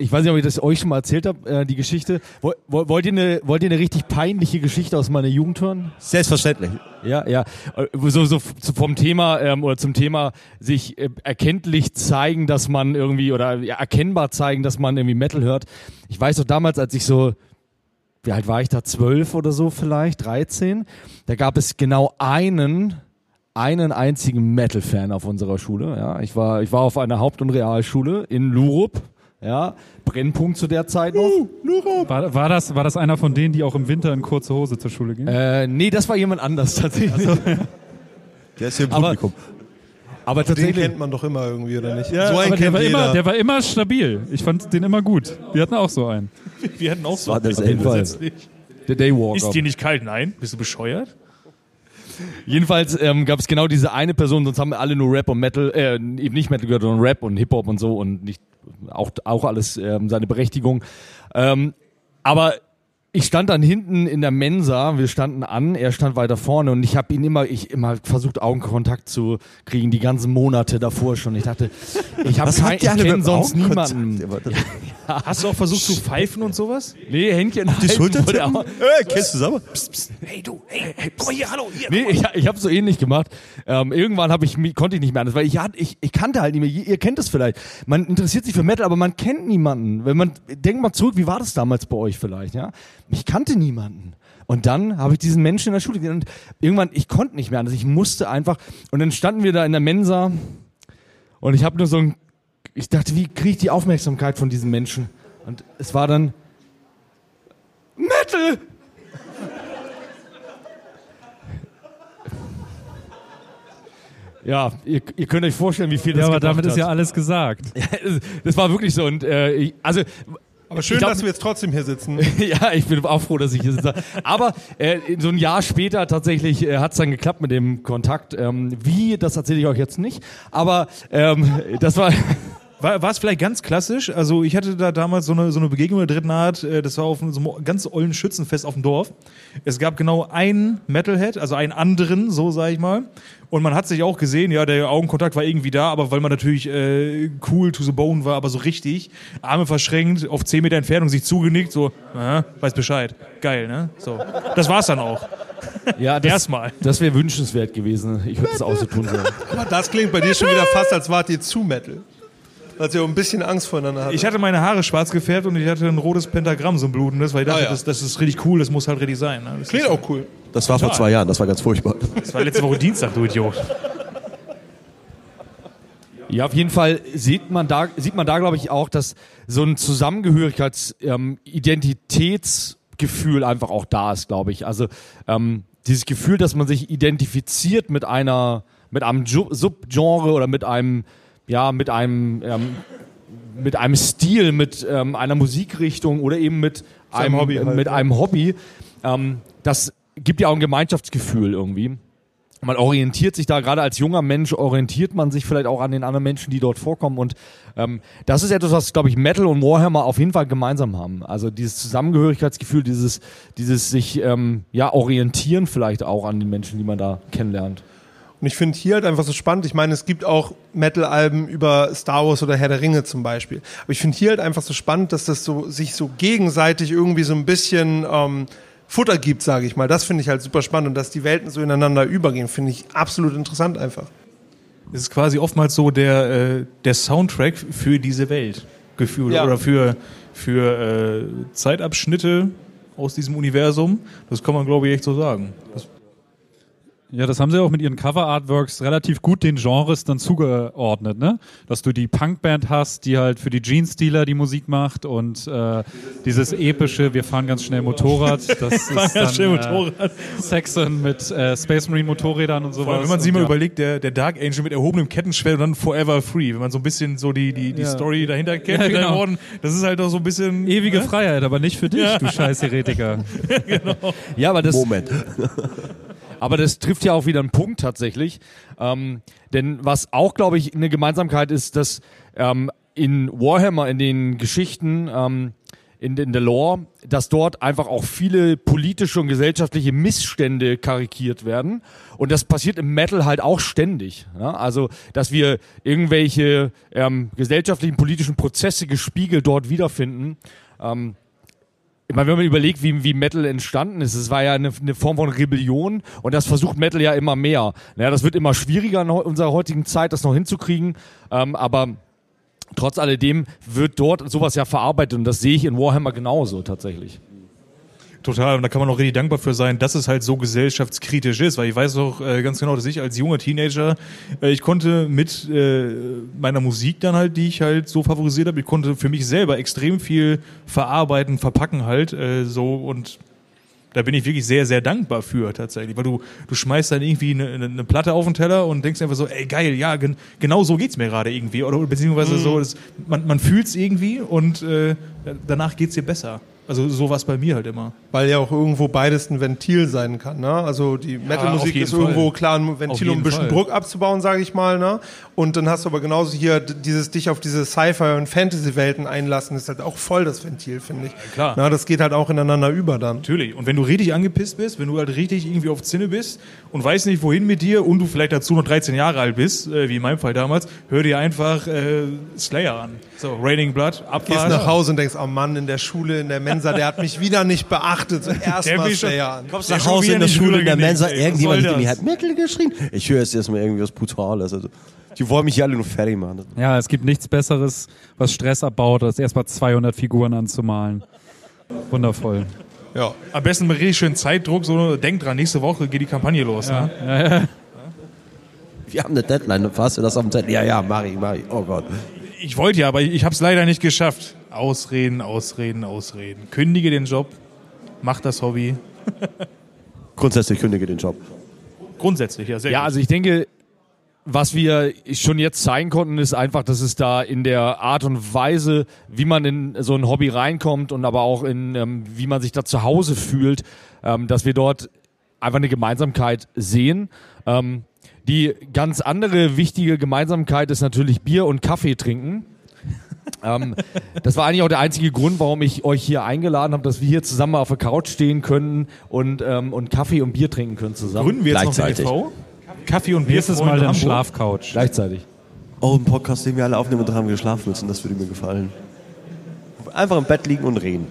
ich weiß nicht, ob ich das euch schon mal erzählt habe, äh, die Geschichte. Woll, woll- wollt, ihr eine, wollt ihr eine richtig peinliche Geschichte aus meiner Jugend hören? Selbstverständlich. Ja, ja. Äh, So, so vom Thema ähm, oder zum Thema sich äh, erkenntlich zeigen, dass man irgendwie oder ja, erkennbar zeigen, dass man irgendwie Metal hört. Ich weiß doch damals, als ich so, wie alt war ich da? Zwölf oder so vielleicht, 13. Da gab es genau einen, einen einzigen Metal-Fan auf unserer Schule. Ja, ich war, ich war auf einer Haupt- und Realschule in Lurup. Ja, Brennpunkt zu der Zeit noch. War, war, das, war das einer von denen, die auch im Winter in kurze Hose zur Schule gehen? Äh, nee, das war jemand anders tatsächlich. Der ist hier im Aber- Publikum. Aber Den tatsächlich. kennt man doch immer irgendwie, oder nicht? Ja, so einen aber der kennt war, jeder. immer, der war immer stabil. Ich fand den immer gut. Wir hatten auch so einen. Wir hatten auch so. war das einen Ende. grundsätzlich. Der Daywalker. Ist dir nicht kalt? Nein. Bist du bescheuert? Jedenfalls ähm, gab es genau diese eine Person, sonst haben wir alle nur Rap und Metal, äh, eben nicht Metal gehört, sondern Rap und Hip-Hop und so und nicht auch, auch alles ähm, seine Berechtigung. Ähm, aber ich stand dann hinten in der Mensa, wir standen an, er stand weiter vorne und ich habe ihn immer, ich immer versucht Augenkontakt zu kriegen, die ganzen Monate davor schon. Ich dachte, ich habe kein, ich kenne sonst niemanden. Hast du auch versucht zu pfeifen und sowas? Nee, Händchen Die Schulter Äh, kennst du selber? Hey du, hey, hey, komm hier, hallo, hier. Nee, ich, ich habe so ähnlich gemacht. Ähm, irgendwann hab ich, konnte ich nicht mehr anders, weil ich, ich, ich kannte halt nicht mehr. Ihr, ihr kennt es vielleicht. Man interessiert sich für Metal, aber man kennt niemanden. Wenn man denkt mal zurück, wie war das damals bei euch vielleicht? Ja, ich kannte niemanden. Und dann habe ich diesen Menschen in der Schule gesehen und irgendwann, ich konnte nicht mehr anders. Ich musste einfach. Und dann standen wir da in der Mensa und ich habe nur so ein, ich dachte, wie kriege ich die Aufmerksamkeit von diesen Menschen? Und es war dann Metal. Ja, ihr, ihr könnt euch vorstellen, wie viel das Ja, aber damit ist hat. ja alles gesagt. das war wirklich so und äh, ich, also Aber schön, glaub- dass wir jetzt trotzdem hier sitzen. ja, ich bin auch froh, dass ich hier sitze. Aber äh, so ein Jahr später tatsächlich äh, hat es dann geklappt mit dem Kontakt. Ähm, wie, das erzähle ich euch jetzt nicht. Aber ähm, das war War, war es vielleicht ganz klassisch? Also ich hatte da damals so eine, so eine Begegnung der dritten Art. äh, Das war auf so einem ganz ollen Schützenfest auf dem Dorf. Es gab genau einen Metalhead, also einen anderen, so sage ich mal. Und man hat sich auch gesehen, ja, der Augenkontakt war irgendwie da, aber weil man natürlich äh, cool to the bone war, aber so richtig, Arme verschränkt, auf 10 Meter Entfernung sich zugenickt, so, aha, weiß Bescheid. Geil, ne? So. Das war's dann auch. ja das, Erstmal. das wäre wünschenswert gewesen. Ich würde es auch so tun sollen. Aber das klingt bei dir schon wieder fast, als wart ihr zu Metal. Als ihr auch ein bisschen Angst voneinander hattet. Ich hatte meine Haare schwarz gefärbt und ich hatte ein rotes Pentagramm, so ein blutendes, weil ich dachte, Ah, ja. das, das ist richtig cool, das muss halt richtig sein. Ne? Das, Klingt ist, auch cool. Das war vor zwei Jahren, das war ganz furchtbar. das war letzte Woche Dienstag, du Idiot. Ja, auf jeden Fall sieht man da, sieht man da, glaube ich, auch, dass so ein Zusammengehörigkeits-, ähm, Identitätsgefühl einfach auch da ist, glaube ich. Also ähm, dieses Gefühl, dass man sich identifiziert mit einer, mit einem Subgenre oder mit einem, ja, mit einem, ähm, mit einem Stil, mit ähm, einer Musikrichtung oder eben mit Seinem einem Hobby halt, mit ja. einem Hobby. Ähm, das gibt ja auch ein Gemeinschaftsgefühl irgendwie man orientiert sich da, gerade als junger Mensch, orientiert man sich vielleicht auch an den anderen Menschen, die dort vorkommen. Und ähm, das ist etwas, was, glaube ich, Metal und Warhammer auf jeden Fall gemeinsam haben. Also dieses Zusammengehörigkeitsgefühl, dieses, dieses sich ähm, ja, orientieren vielleicht auch an den Menschen, die man da kennenlernt. Und ich finde hier halt einfach so spannend. Ich meine, es gibt auch Metal-Alben über Star Wars oder Herr der Ringe zum Beispiel. Aber ich finde hier halt einfach so spannend, dass das so sich so gegenseitig irgendwie so ein bisschen ähm, Futter gibt, sage ich mal. Das finde ich halt super spannend und dass die Welten so ineinander übergehen, finde ich absolut interessant einfach. Es ist quasi oftmals so der, äh, der Soundtrack für diese Welt gefühlt Ja. oder für, für äh, Zeitabschnitte aus diesem Universum. Das kann man, glaube ich, echt so sagen. Das, Ja, das haben sie auch mit ihren Cover-Artworks relativ gut den Genres dann zugeordnet, ne? Dass du die Punkband hast, die halt für die Jeans-Dealer die Musik macht und äh, dieses epische, wir fahren ganz schnell Motorrad, das ist Fahren dann ganz schnell Äh, Motorrad. Saxon mit äh, Space Marine Motorrädern und sowas. Allem, wenn man sich mal ja. überlegt, der, der Dark Angel mit erhobenem Kettenschwert und dann Forever Free, wenn man so ein bisschen so die, die, die Ja. Story dahinter kennt, Ja, genau. den Worten, das ist halt auch so ein bisschen... Ewige ne? Freiheit, aber nicht für dich, du scheiß Heretiker. Ja, aber das, Moment. Aber das trifft ja auch wieder einen Punkt tatsächlich. Ähm, denn was auch, glaube ich, eine Gemeinsamkeit ist, dass ähm, in Warhammer, in den Geschichten, ähm, in, in der Lore, dass dort einfach auch viele politische und gesellschaftliche Missstände karikiert werden. Und das passiert im Metal halt auch ständig. Ja? Also, dass wir irgendwelche ähm, gesellschaftlichen, politischen Prozesse gespiegelt dort wiederfinden. Ähm, ich meine, wenn man überlegt, wie, wie Metal entstanden ist, es war ja eine, eine Form von Rebellion und das versucht Metal ja immer mehr. Naja, das wird immer schwieriger in unserer heutigen Zeit, das noch hinzukriegen, ähm, aber trotz alledem wird dort sowas ja verarbeitet und das sehe ich in Warhammer genauso tatsächlich. Total, und da kann man auch richtig dankbar für sein, dass es halt so gesellschaftskritisch ist, weil ich weiß auch äh, ganz genau, dass ich als junger Teenager, äh, ich konnte mit äh, meiner Musik dann halt, die ich halt so favorisiert habe, ich konnte für mich selber extrem viel verarbeiten, verpacken halt äh, so. Und da bin ich wirklich sehr, sehr dankbar für tatsächlich, weil du, du schmeißt dann irgendwie eine, eine, Platte auf den Teller und denkst einfach so, ey geil, ja, gen genau so geht's mir gerade irgendwie. Oder beziehungsweise so, das, man, man fühlt's irgendwie und äh, danach geht's dir besser. Also so war's bei mir halt immer. Weil ja auch irgendwo beides ein Ventil sein kann. Ne? Also die Metal-Musik ist irgendwo Fall. klar ein Ventil, um ein bisschen Fall. Druck abzubauen, sage ich mal. Ne? Und dann hast du aber genauso hier dieses dich auf diese Sci-Fi- und Fantasy-Welten einlassen, ist halt auch voll das Ventil, finde ich. klar. Na, das geht halt auch ineinander über dann. Natürlich. Und wenn du richtig angepisst bist, wenn du halt richtig irgendwie auf Zinne bist und weißt nicht, wohin mit dir und du vielleicht dazu noch 13 Jahre alt bist, äh, wie in meinem Fall damals, hör dir einfach äh, Slayer an. So, Raining Blood, Gehst Abfahrt. nach Hause und denkst, oh Mann, in der Schule, in der Mensa, der hat mich wieder nicht beachtet. So erstmal Slayer an. Kommst nach Hause in der Schule, in der Mensa, ey. Irgendjemand hat mir halt Metal geschrien. Ich höre jetzt erstmal irgendwie was Brutales. Also, die wollen mich hier alle nur fertig machen. Ja, es gibt nichts Besseres, was Stress abbaut, als erstmal 200 Figuren anzumalen. Wundervoll. Ja. Am besten mit richtig schön Zeitdruck, so denk dran, nächste Woche geht die Kampagne los. Ne? Wir haben eine Deadline. Hast du das auf dem Zettel? Ja, ja, mach ich, mach ich. Oh Gott. Ich wollte ja, aber ich habe es leider nicht geschafft. Ausreden, ausreden, ausreden. Kündige den Job, mach das Hobby. Grundsätzlich kündige den Job. Grundsätzlich, ja, sehr Ja, gut. also ich denke, was wir schon jetzt zeigen konnten, ist einfach, dass es da in der Art und Weise, wie man in so ein Hobby reinkommt und aber auch in, ähm, wie man sich da zu Hause fühlt, ähm, dass wir dort einfach eine Gemeinsamkeit sehen. Ähm, die ganz andere wichtige Gemeinsamkeit ist natürlich Bier und Kaffee trinken. ähm, das war eigentlich auch der einzige Grund, warum ich euch hier eingeladen habe, dass wir hier zusammen auf der Couch stehen können und, ähm, und Kaffee und Bier trinken können zusammen. Gründen wir jetzt noch eine Gleichzeitig. e.V.? Kaffee und Bier Nächstes Mal den Schlafcouch. Gleichzeitig. Oh, ein Podcast, den wir alle aufnehmen und daran wir schlafen müssen. Das würde mir gefallen. Einfach im Bett liegen und reden.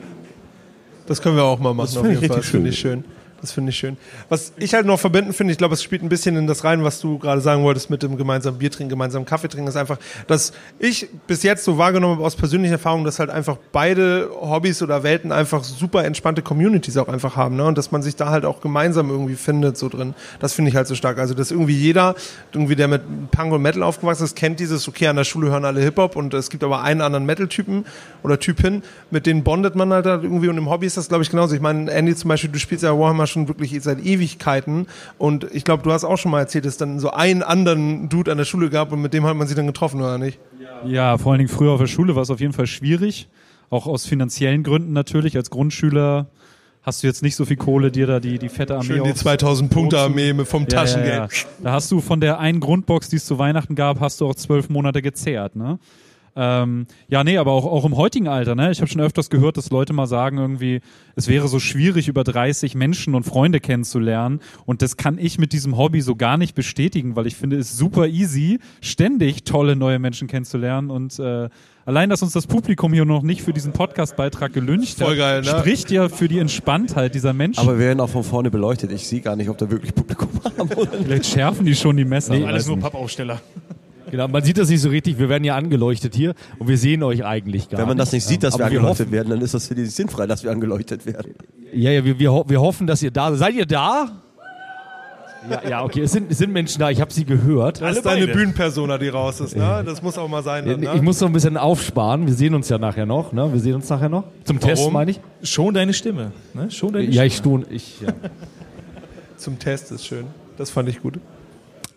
Das können wir auch mal machen, Das auf finde jeden ich Fall. richtig schön. ich schön. Das finde ich schön. Was ich halt noch verbinden finde, ich glaube, es spielt ein bisschen in das rein, was du gerade sagen wolltest mit dem gemeinsamen Bier trinken, gemeinsamen Kaffee trinken, ist einfach, dass ich bis jetzt so wahrgenommen habe aus persönlicher Erfahrung, dass halt einfach beide Hobbys oder Welten einfach super entspannte Communities auch einfach haben, ne? Und dass man sich da halt auch gemeinsam irgendwie findet, so drin. Das finde ich halt so stark. Also, dass irgendwie jeder, irgendwie der mit Punk und Metal aufgewachsen ist, kennt dieses, okay, an der Schule hören alle Hip-Hop und es gibt aber einen anderen Metal-Typen oder Typin, mit denen bondet man halt, halt irgendwie und im Hobby ist das, glaube ich, genauso. Ich meine, Andy zum Beispiel, du spielst ja Warhammer schon wirklich seit Ewigkeiten und ich glaube, du hast auch schon mal erzählt, dass es dann so einen anderen Dude an der Schule gab und mit dem hat man sich dann getroffen, oder nicht? Ja, vor allen Dingen früher auf der Schule war es auf jeden Fall schwierig. Auch aus finanziellen Gründen natürlich. Als Grundschüler hast du jetzt nicht so viel Kohle, dir da die, die fette Armee Schön die aufs- 2000 Punkte Armee vom Ja, Taschengeld. Ja, ja. Da hast du von der einen Grundbox, die es zu Weihnachten gab, hast du auch zwölf Monate gezehrt, ne? Ähm, ja, nee, aber auch, auch im heutigen Alter, ne? Ich habe schon öfters gehört, dass Leute mal sagen, irgendwie, es wäre so schwierig, über 30 Menschen und Freunde kennenzulernen. Und das kann ich mit diesem Hobby so gar nicht bestätigen, weil ich finde es super easy, ständig tolle neue Menschen kennenzulernen. Und äh, allein, dass uns das Publikum hier noch nicht für diesen Podcast-Beitrag gelüncht Voll hat, geil, ne? spricht ja für die Entspanntheit dieser Menschen. Aber wir werden auch von vorne beleuchtet. Ich sehe gar nicht, ob da wirklich Publikum haben oder nicht. Vielleicht schärfen die schon die Messer. Alles weiß nur nicht. Pappaufsteller. Genau, man sieht das nicht so richtig. Wir werden ja angeleuchtet hier und wir sehen euch eigentlich gar Wenn man das nicht sieht, dass Aber wir wir angeleuchtet hoffen- werden, dann ist das für die sinnfrei, dass wir angeleuchtet werden. Ja, ja, wir, wir, ho wir hoffen, dass ihr da seid. Seid ihr da? Ja, ja, okay, es sind, es sind Menschen da, ich habe sie gehört. Das ist deine Bühnenpersona, die raus ist, ne? Das muss auch mal sein. Dann, ne? Ich muss noch ein bisschen aufsparen. Wir sehen uns ja nachher noch. Ne? Wir sehen uns nachher noch. Zum Test, meine ich. Schon deine Stimme. Ne? Schon deine Ja, ich tun. Ich, ja. Zum Test ist schön. Das fand ich gut.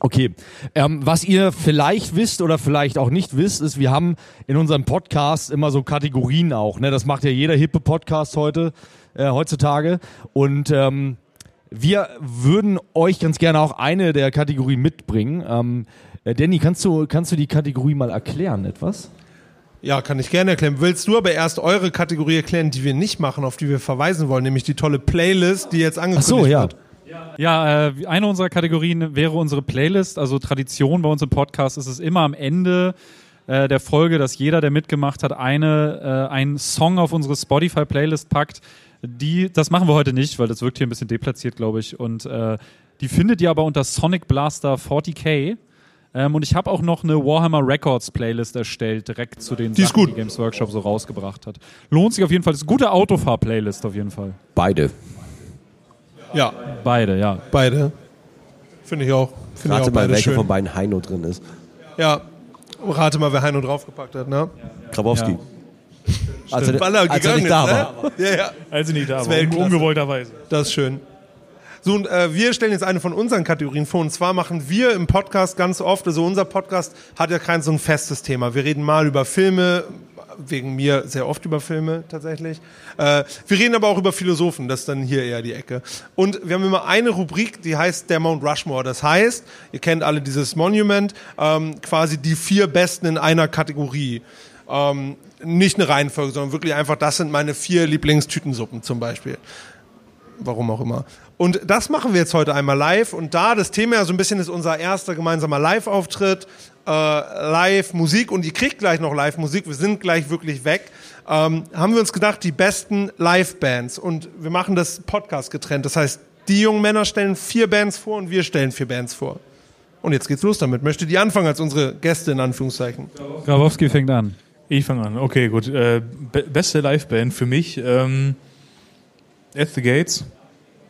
Okay. Ähm, was ihr vielleicht wisst oder vielleicht auch nicht wisst, ist, wir haben in unserem Podcast immer so Kategorien auch. Ne? Das macht ja jeder hippe Podcast heute, äh, heutzutage. Und ähm, wir würden euch ganz gerne auch eine der Kategorien mitbringen. Ähm, äh, Danny, kannst du, kannst du die Kategorie mal erklären, etwas? Ja, kann ich gerne erklären. Willst du aber erst eure Kategorie erklären, die wir nicht machen, auf die wir verweisen wollen, nämlich die tolle Playlist, die jetzt Ach angekündigt so, ja. wird? Ja, äh, eine unserer Kategorien wäre unsere Playlist. Also Tradition bei uns im Podcast ist es immer am Ende äh, der Folge, dass jeder, der mitgemacht hat, eine, äh, einen Song auf unsere Spotify-Playlist packt. Die, das machen wir heute nicht, weil das wirkt hier ein bisschen deplatziert, glaube ich. Und äh, die findet ihr aber unter Sonic Blaster 40k. Ähm, und ich habe auch noch eine Warhammer Records Playlist erstellt, direkt zu den Die Sachen, die Games Workshop so rausgebracht hat. Lohnt sich auf jeden Fall. Das ist eine gute Autofahr-Playlist auf jeden Fall. Beide. Ja, Beide, ja. beide. Finde ich auch. Finde ich Rate auch mal, welcher schön. von beiden Heino drin ist. Ja. Rate mal, wer Heino draufgepackt hat, ne? Grabowski. Ja. Als er, Weil er als er nicht da ist, war. ne? Ja, ja. Als sie nicht da Das war. Weltklasse. Ungewollterweise. Das ist schön. So, und äh, wir stellen jetzt eine von unseren Kategorien vor. Und zwar machen wir im Podcast ganz oft, also unser Podcast hat ja kein so ein festes Thema. Wir reden mal über Filme, wegen mir sehr oft über Filme tatsächlich. Äh, wir reden aber auch über Philosophen, das ist dann hier eher die Ecke. Und wir haben immer eine Rubrik, die heißt der Mount Rushmore. Das heißt, ihr kennt alle dieses Monument, ähm, quasi die vier Besten in einer Kategorie. Ähm, nicht eine Reihenfolge, sondern wirklich einfach, das sind meine vier Lieblingstütensuppen zum Beispiel warum auch immer. Und das machen wir jetzt heute einmal live. Und da das Thema ja so ein bisschen ist unser erster gemeinsamer Live-Auftritt, äh, Live-Musik und ihr kriegt gleich noch Live-Musik, wir sind gleich wirklich weg, ähm, haben wir uns gedacht, die besten Live-Bands. Und wir machen das Podcast getrennt. Das heißt, die jungen Männer stellen vier Bands vor und wir stellen vier Bands vor. Und jetzt geht's los damit. Möchte die anfangen als unsere Gäste in Anführungszeichen? Grabowski fängt an. Ich fange an. Okay, gut. Äh, be beste Liveband für mich ähm, At the Gates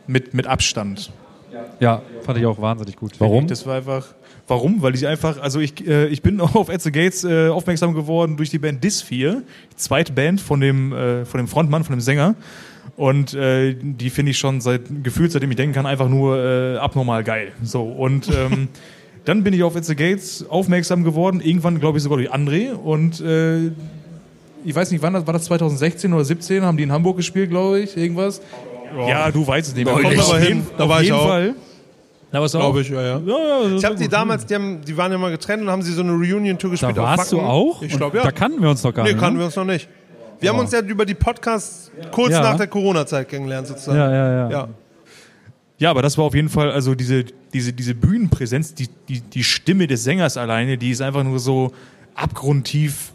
mit, mit Abstand. Ja, fand ich auch wahnsinnig gut. Warum? Das war einfach. Warum? Weil ich einfach, also ich, äh, ich bin auf At the Gates äh, aufmerksam geworden durch die Band Dis4, die zweite Band von dem, äh, von dem Frontmann, von dem Sänger. Und äh, die finde ich schon seit gefühlt, seitdem ich denken kann, einfach nur äh, abnormal geil. So und ähm, dann bin ich auf At the Gates aufmerksam geworden. Irgendwann, glaube ich, sogar durch André. Und äh, ich weiß nicht, wann das war das 2016 oder 17, haben die in Hamburg gespielt, glaube ich, irgendwas. Ja, du weißt es nicht. mehr. Kommt aber hin. da auf war ich jeden auch. Fall. Du auch. Glaube ich, ja, ja. Ja, ja, Ich habe die damals, die, haben, die waren ja mal getrennt und haben sie so eine Reunion-Tour gespielt. Da warst du auch? Ich glaube, ja. Da kannten wir uns doch gar Nee, nicht. kannten ne? wir uns noch nicht. Wir haben uns ja über die Podcasts kurz nach der Corona-Zeit kennengelernt, sozusagen. Ja, ja, ja. Ja. Ja, aber das war auf jeden Fall, also diese, diese, diese Bühnenpräsenz, die, die, die Stimme des Sängers alleine, die ist einfach nur so abgrundtief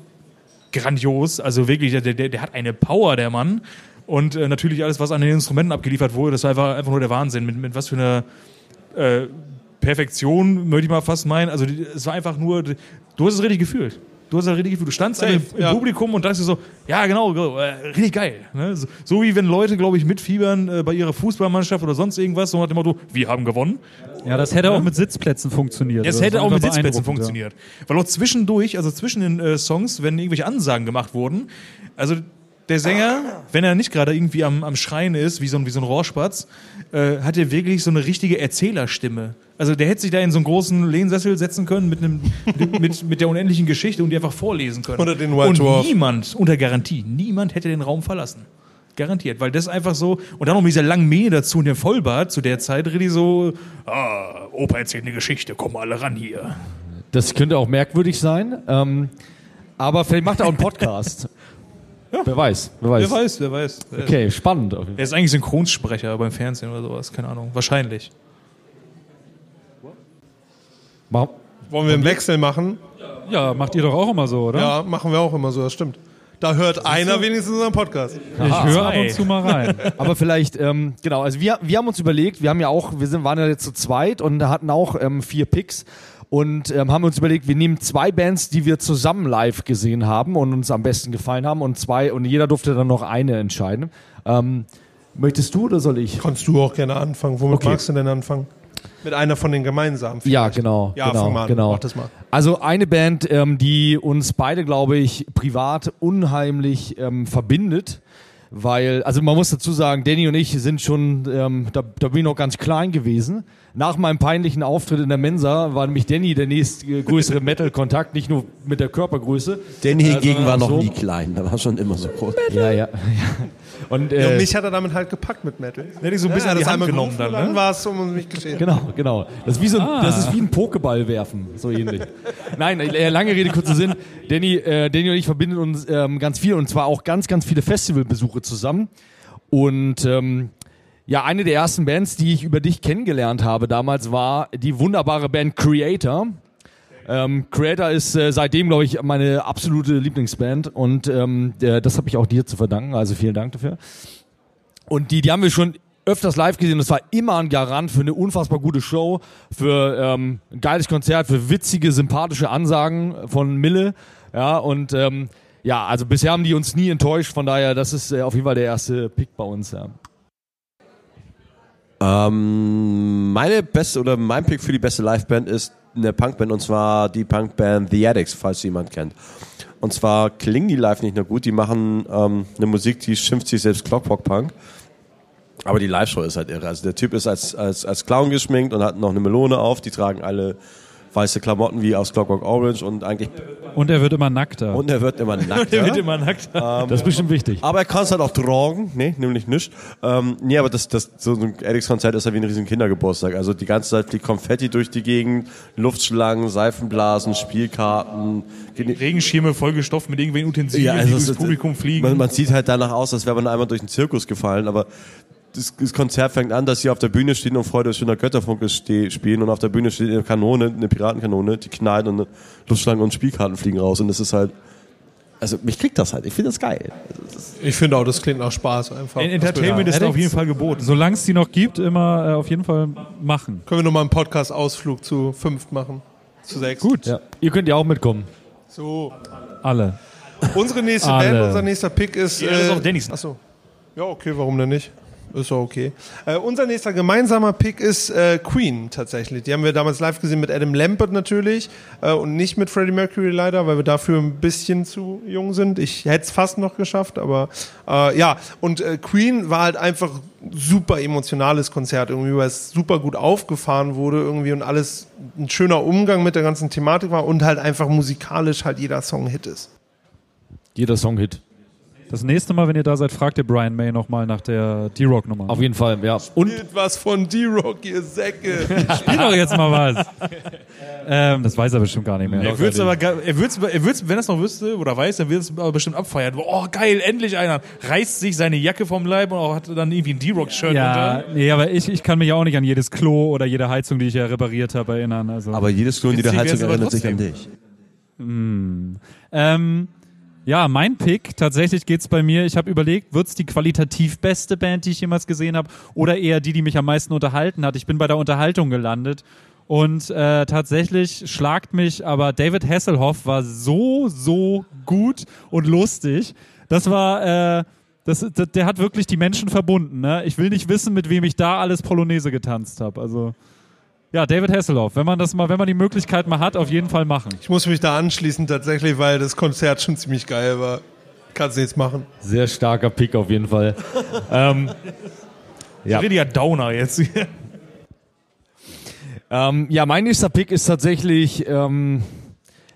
grandios. Also wirklich, der, der, der hat eine Power, der Mann. Und äh, natürlich alles, was an den Instrumenten abgeliefert wurde, das war einfach, einfach nur der Wahnsinn. Mit, mit was für einer äh, Perfektion, möchte ich mal fast meinen. Also die- es war einfach nur, du hast es richtig gefühlt. Du hast es richtig gefühlt. Du standst da Safe, im, im ja. Publikum und dachtest so, ja genau, äh, richtig geil. Ne? So, so wie wenn Leute, glaube ich, mitfiebern äh, bei ihrer Fußballmannschaft oder sonst irgendwas, so nach dem Motto, wir haben gewonnen. Ja, das hätte auch mit Sitzplätzen funktioniert. Es Das hätte auch mit Sitzplätzen funktioniert. Weil auch zwischendurch, also zwischen den äh, Songs, wenn irgendwelche Ansagen gemacht wurden, also der Sänger, wenn er nicht gerade irgendwie am, am Schreien ist, wie so ein, wie so ein Rohrspatz, äh, hat er wirklich so eine richtige Erzählerstimme. Also der hätte sich da in so einen großen Lehnsessel setzen können mit, einem, mit, mit der unendlichen Geschichte und die einfach vorlesen können. Oder den White Und Dwarf. niemand, unter Garantie, niemand hätte den Raum verlassen. Garantiert, weil das einfach so, und dann noch mit dieser langen Mähne dazu und dem Vollbart zu der Zeit, richtig so, ah, Opa erzählt eine Geschichte, kommen alle ran hier. Das könnte auch merkwürdig sein. Ähm, aber vielleicht macht er auch einen Podcast. Wer weiß, wer weiß. Wer weiß, wer weiß. Okay, spannend. Er ist eigentlich Synchronsprecher beim Fernsehen oder sowas, keine Ahnung. Wahrscheinlich. Mach- Wollen wir einen Wechsel machen? Ja, macht ihr doch auch immer so, oder? Ja, machen wir auch immer so, das stimmt. Da hört einer wenigstens unseren Podcast. Ich höre ab und zu mal rein. Aber vielleicht, ähm, genau, also wir, wir haben uns überlegt, wir haben ja auch, wir sind, waren ja jetzt zu zweit und hatten auch ähm, vier Picks und ähm, haben uns überlegt, wir nehmen zwei Bands, die wir zusammen live gesehen haben und uns am besten gefallen haben und zwei und jeder durfte dann noch eine entscheiden. Ähm, möchtest du oder soll ich? Kannst du auch gerne anfangen. Womit Okay. magst du denn anfangen? Mit einer von den gemeinsamen. Ja, vielleicht. genau. Ja, genau, mal an. genau. Mach das mal. Also eine Band, ähm, die uns beide, glaube ich, privat unheimlich ähm, verbindet. Weil, also man muss dazu sagen, Danny und ich sind schon, ähm, da, da bin ich noch ganz klein gewesen. Nach meinem peinlichen Auftritt in der Mensa war nämlich Danny der nächstgrößere Metal-Kontakt, nicht nur mit der Körpergröße. Danny äh, hingegen war noch so. nie klein, der war schon immer so groß. Ja, ja. ja. Und, Ja, äh, und mich hat er damit halt gepackt mit Metal. Hätte ich so ein bisschen ja, das einmal genommen dann, und dann ne? war es um mich geschehen. Genau, genau. Das ist wie so ein, das ist wie ein Pokéball werfen, so ähnlich. Nein, äh, lange Rede, kurzer Sinn. Danny, äh, Danny und ich verbinden uns ähm, ganz viel und zwar auch ganz, ganz viele Festivalbesuche zusammen. Und ähm, ja, eine der ersten Bands, die ich über dich kennengelernt habe damals, war die wunderbare Band Creator. Ähm, Creator ist äh, seitdem, glaube ich, meine absolute Lieblingsband und ähm, äh, das habe ich auch dir zu verdanken, also vielen Dank dafür. Und die, die haben wir schon öfters live gesehen. Das war immer ein Garant für eine unfassbar gute Show, für ähm, ein geiles Konzert, für witzige, sympathische Ansagen von Mille. Ja, und ähm, ja, also bisher haben die uns nie enttäuscht. Von daher, das ist äh, auf jeden Fall der erste Pick bei uns. Ja. Ähm, meine beste oder mein Pick für die beste Liveband ist eine Punkband und zwar die Punkband The Addicts, falls jemand kennt. Und zwar klingen die live nicht nur gut, die machen ähm, eine Musik, die schimpft sich selbst Clockwork Punk. Aber die Live-Show ist halt irre. Also der Typ ist als, als, als Clown geschminkt und hat noch eine Melone auf. Die tragen alle weiße Klamotten wie aus Clockwork Orange und eigentlich Und er wird immer nackter. und er wird immer nackt. Der wird immer nackt. Das ist bestimmt wichtig. Aber er kann es halt auch tragen, nee, nämlich nicht. Ähm, nee, aber das, das, so ein Addicts-Konzert ist ja wie ein riesen Kindergeburtstag. Also die ganze Zeit fliegt Konfetti durch die Gegend, Luftschlangen, Seifenblasen, Spielkarten. Regenschirme vollgestopft mit irgendwelchen Utensilien, die es durchs ist- Publikum fliegen. Man, man sieht halt danach aus, als wäre man einmal durch den Zirkus gefallen, aber das, das Konzert fängt an, dass sie auf der Bühne stehen und Freude schöner Götterfunke ste spielen und auf der Bühne steht eine Kanone, eine Piratenkanone, die knallt und eine Luftschlangen und Spielkarten fliegen raus und das ist halt, also mich kriegt das halt, ich finde das geil. Ich finde auch, das klingt nach Spaß einfach. Entertainment ist auf jeden Fall geboten. Solange es die noch gibt, immer äh, auf jeden Fall machen. Können wir nochmal einen Podcast-Ausflug zu fünft machen? Zu sechs? Gut, Ja. Ihr könnt ja auch mitkommen. So. alle. Unsere nächste Alle. Band, unser nächster Pick ist. Ja, das ist auch Dannys. Achso. Ja, okay, warum denn nicht? Ist doch okay. Äh, unser nächster gemeinsamer Pick ist äh, Queen tatsächlich. Die haben wir damals live gesehen mit Adam Lambert natürlich äh, und nicht mit Freddie Mercury leider, weil wir dafür ein bisschen zu jung sind. Ich hätte es fast noch geschafft, aber äh, ja. Und äh, Queen war halt einfach super emotionales Konzert irgendwie, weil es super gut aufgefahren wurde irgendwie und alles ein schöner Umgang mit der ganzen Thematik war und halt einfach musikalisch halt jeder Song Hit ist. Jeder Song Hit. Das nächste Mal, wenn ihr da seid, fragt ihr Brian May nochmal nach der D-Rock-Nummer. Auf jeden Fall, ja. Und Spielt was von D-Rock, ihr Säcke. Spiel doch jetzt mal was. ähm, das weiß er bestimmt gar nicht mehr. Er wird's aber, ge- er wird's, er wird's, wenn er es noch wüsste oder weiß, dann wird es aber bestimmt abfeiern. Oh, geil, endlich einer. Reißt sich seine Jacke vom Leib und auch hat dann irgendwie ein D-Rock-Shirt Ja, unter. nee, aber ich, ich kann mich auch nicht an jedes Klo oder jede Heizung, die ich ja repariert habe, erinnern. Also, Aber jedes Klo in jeder Witzig Heizung aber erinnert sich an dich. ähm, ja, mein Pick, tatsächlich geht's bei mir, ich habe überlegt, wird's die qualitativ beste Band, die ich jemals gesehen habe, oder eher die, die mich am meisten unterhalten hat. Ich bin bei der Unterhaltung gelandet. Und äh, tatsächlich schlagt mich, aber David Hasselhoff war so, so gut und lustig. Das war, äh, das, das, der hat wirklich die Menschen verbunden. Ne? Ich will nicht wissen, mit wem ich da alles Polonaise getanzt habe. Also ja, David Hasselhoff. Wenn man das mal, wenn man die Möglichkeit mal hat, auf jeden Fall machen. Ich muss mich da anschließen tatsächlich, weil das Konzert schon ziemlich geil war. Kannst nichts machen. sehr starker Pick auf jeden Fall. ähm, Ja. Richtiger Downer jetzt. Ähm, ja, mein nächster Pick ist tatsächlich ähm,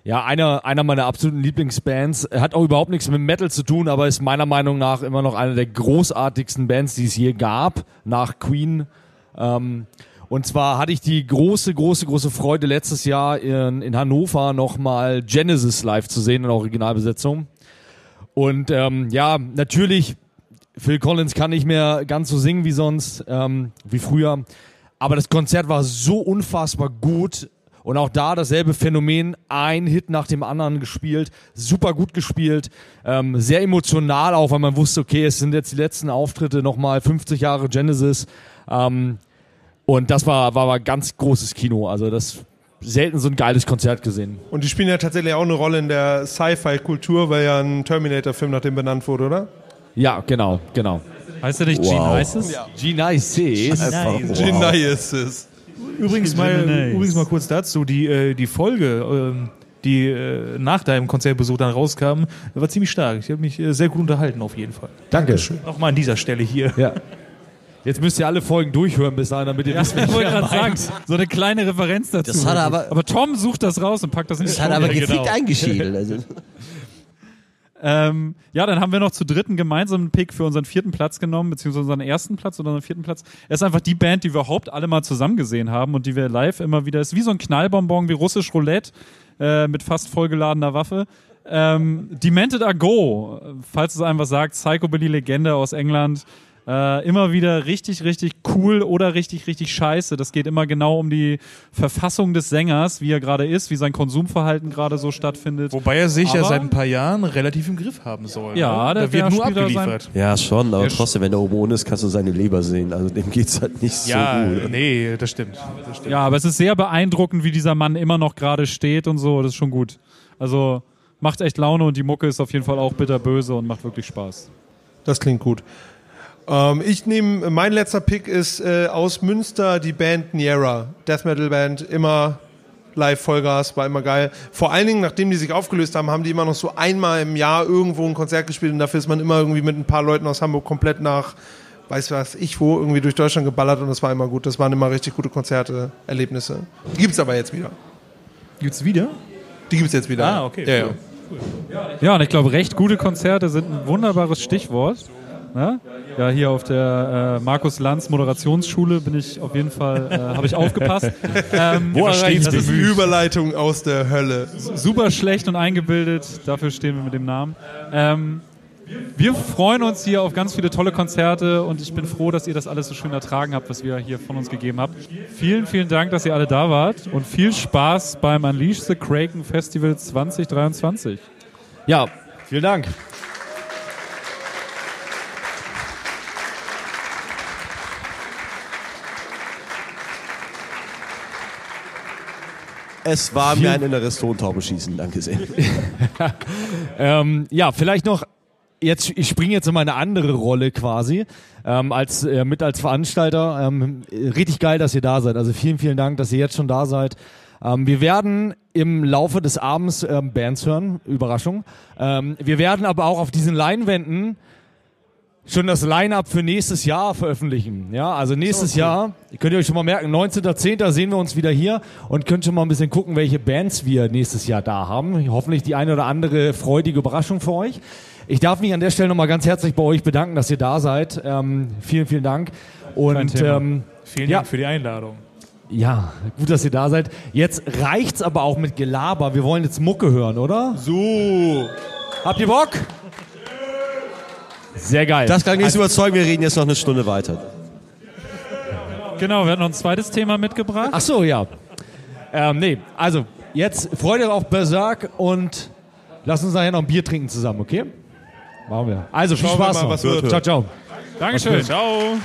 ja einer, einer meiner absoluten Lieblingsbands. Hat auch überhaupt nichts mit Metal zu tun, aber ist meiner Meinung nach immer noch eine der großartigsten Bands, die es je gab, nach Queen. Ähm, und zwar hatte ich die große, große, große Freude, letztes Jahr in, in Hannover nochmal Genesis live zu sehen in Originalbesetzung. Und ähm, ja, natürlich, Phil Collins kann nicht mehr ganz so singen wie sonst, ähm, wie früher. Aber das Konzert war so unfassbar gut. Und auch da dasselbe Phänomen, ein Hit nach dem anderen gespielt, super gut gespielt, ähm, sehr emotional auch, weil man wusste, okay, es sind jetzt die letzten Auftritte, nochmal 50 Jahre Genesis. Ähm, und das war, war, war ganz großes Kino. Also das selten so ein geiles Konzert gesehen. Und die spielen ja tatsächlich auch eine Rolle in der Sci-Fi-Kultur, weil ja ein Terminator-Film nach dem benannt wurde, oder? Ja, genau, genau. Heißt er nicht Gene Isis? G-Nice. Einfach, wow. Genesis. Übrigens mal, übrigens mal kurz dazu, die, äh, die Folge, ähm, die äh, nach deinem Konzertbesuch dann rauskam, war ziemlich stark. Ich habe mich äh, sehr gut unterhalten auf jeden Fall. Danke. Auch mal an dieser Stelle hier. Ja. Jetzt müsst ihr alle Folgen durchhören bis dahin, damit ihr wisst, wie ich gerade sagen, so eine kleine Referenz dazu. Das hat er aber- aber Tom sucht das raus und packt das in die Das hat aber Show. gefickt eingeschädelt. Also. Ähm, ja, dann haben wir noch zu dritten gemeinsamen Pick für unseren vierten Platz genommen, beziehungsweise unseren ersten Platz oder unseren vierten Platz. Er ist einfach die Band, die wir überhaupt alle mal zusammen gesehen haben und die wir live immer wieder, ist wie so ein Knallbonbon, wie russisch Roulette äh, mit fast vollgeladener Waffe. Ähm, Demented Are Go, falls es einem was sagt, Psychobilly-Legende aus England. Äh, immer wieder richtig, richtig cool oder richtig, richtig scheiße. Das geht immer genau um die Verfassung des Sängers, wie er gerade ist, wie sein Konsumverhalten gerade so stattfindet. Wobei er sich ja Aber- seit ein paar Jahren relativ im Griff haben soll. Ja, ne? der- da wird der nur spielt da abgeliefert. Ja, schon, aber trotzdem, wenn er oben ohne ist, kannst du seine Leber sehen. Also dem geht's halt nicht Ja, so gut. nee, das stimmt. Das stimmt. Ja, aber es ist sehr beeindruckend, wie dieser Mann immer noch gerade steht und so. Das ist schon gut. Also macht echt Laune und die Mucke ist auf jeden Fall auch bitterböse und macht wirklich Spaß. Das klingt gut. Ähm, ich nehme, mein letzter Pick ist äh, aus Münster die Band Niera. Death Metal Band, immer live Vollgas, war immer geil. Vor allen Dingen, nachdem die sich aufgelöst haben, haben die immer noch so einmal im Jahr irgendwo ein Konzert gespielt und dafür ist man immer irgendwie mit ein paar Leuten aus Hamburg komplett nach, weiß was ich wo, irgendwie durch Deutschland geballert und das war immer gut. Das waren immer richtig gute Konzerte, Erlebnisse. Die gibt's aber jetzt wieder. Gibt's wieder? Die gibt's jetzt wieder. Ah, okay, Ja, ja. cool. Ja, und ich glaube, recht gute Konzerte sind ein wunderbares Stichwort. Ne? Ja, hier auf der äh, Markus Lanz Moderationsschule bin ich auf jeden Fall, äh, habe ich aufgepasst. ähm, Wo erreicht Das ist eine. Überleitung aus der Hölle. super schlecht und eingebildet. Dafür stehen wir mit dem Namen. Ähm, wir freuen uns hier auf ganz viele tolle Konzerte und ich bin froh, dass ihr das alles so schön ertragen habt, was wir hier von uns gegeben habt. Vielen, vielen Dank, dass ihr alle da wart und viel Spaß beim Unleash the Kraken Festival 2023. Ja, vielen Dank. Es war mir ein inneres Tontaubenschießen, danke sehr. Ähm, ja, vielleicht noch, jetzt, ich springe jetzt in meine andere Rolle quasi, ähm, als, äh, mit als Veranstalter. Ähm, richtig geil, dass ihr da seid. Also vielen, vielen Dank, dass ihr jetzt schon da seid. Ähm, wir werden im Laufe des Abends ähm, Bands hören, Überraschung. Ähm, wir werden aber auch auf diesen Leinwänden schon das Line-Up für nächstes Jahr veröffentlichen. Ja, also nächstes Jahr, könnt ihr euch schon mal merken, 19.10. sehen wir uns wieder hier und könnt schon mal ein bisschen gucken, welche Bands wir nächstes Jahr da haben. Hoffentlich die eine oder andere freudige Überraschung für euch. Ich darf mich an der Stelle nochmal ganz herzlich bei euch bedanken, dass ihr da seid. Ähm, vielen, vielen Dank. Und ähm, Vielen Ja. Dank für die Einladung. ja, gut, dass ihr da seid. Jetzt reicht's aber auch mit Gelaber. Wir wollen jetzt Mucke hören, oder? So. Habt ihr Bock? Sehr geil. Das kann nicht überzeugen, wir reden jetzt noch eine Stunde weiter. Genau, wir hatten noch ein zweites Thema mitgebracht. Ach so, ja. Ähm, nee, also jetzt freut euch auf Berserk und lasst uns nachher noch ein Bier trinken zusammen, okay? Machen wir. Also viel Schauen wir Spaß mal, noch. was wird. Ciao, ciao. Dankeschön. Ciao.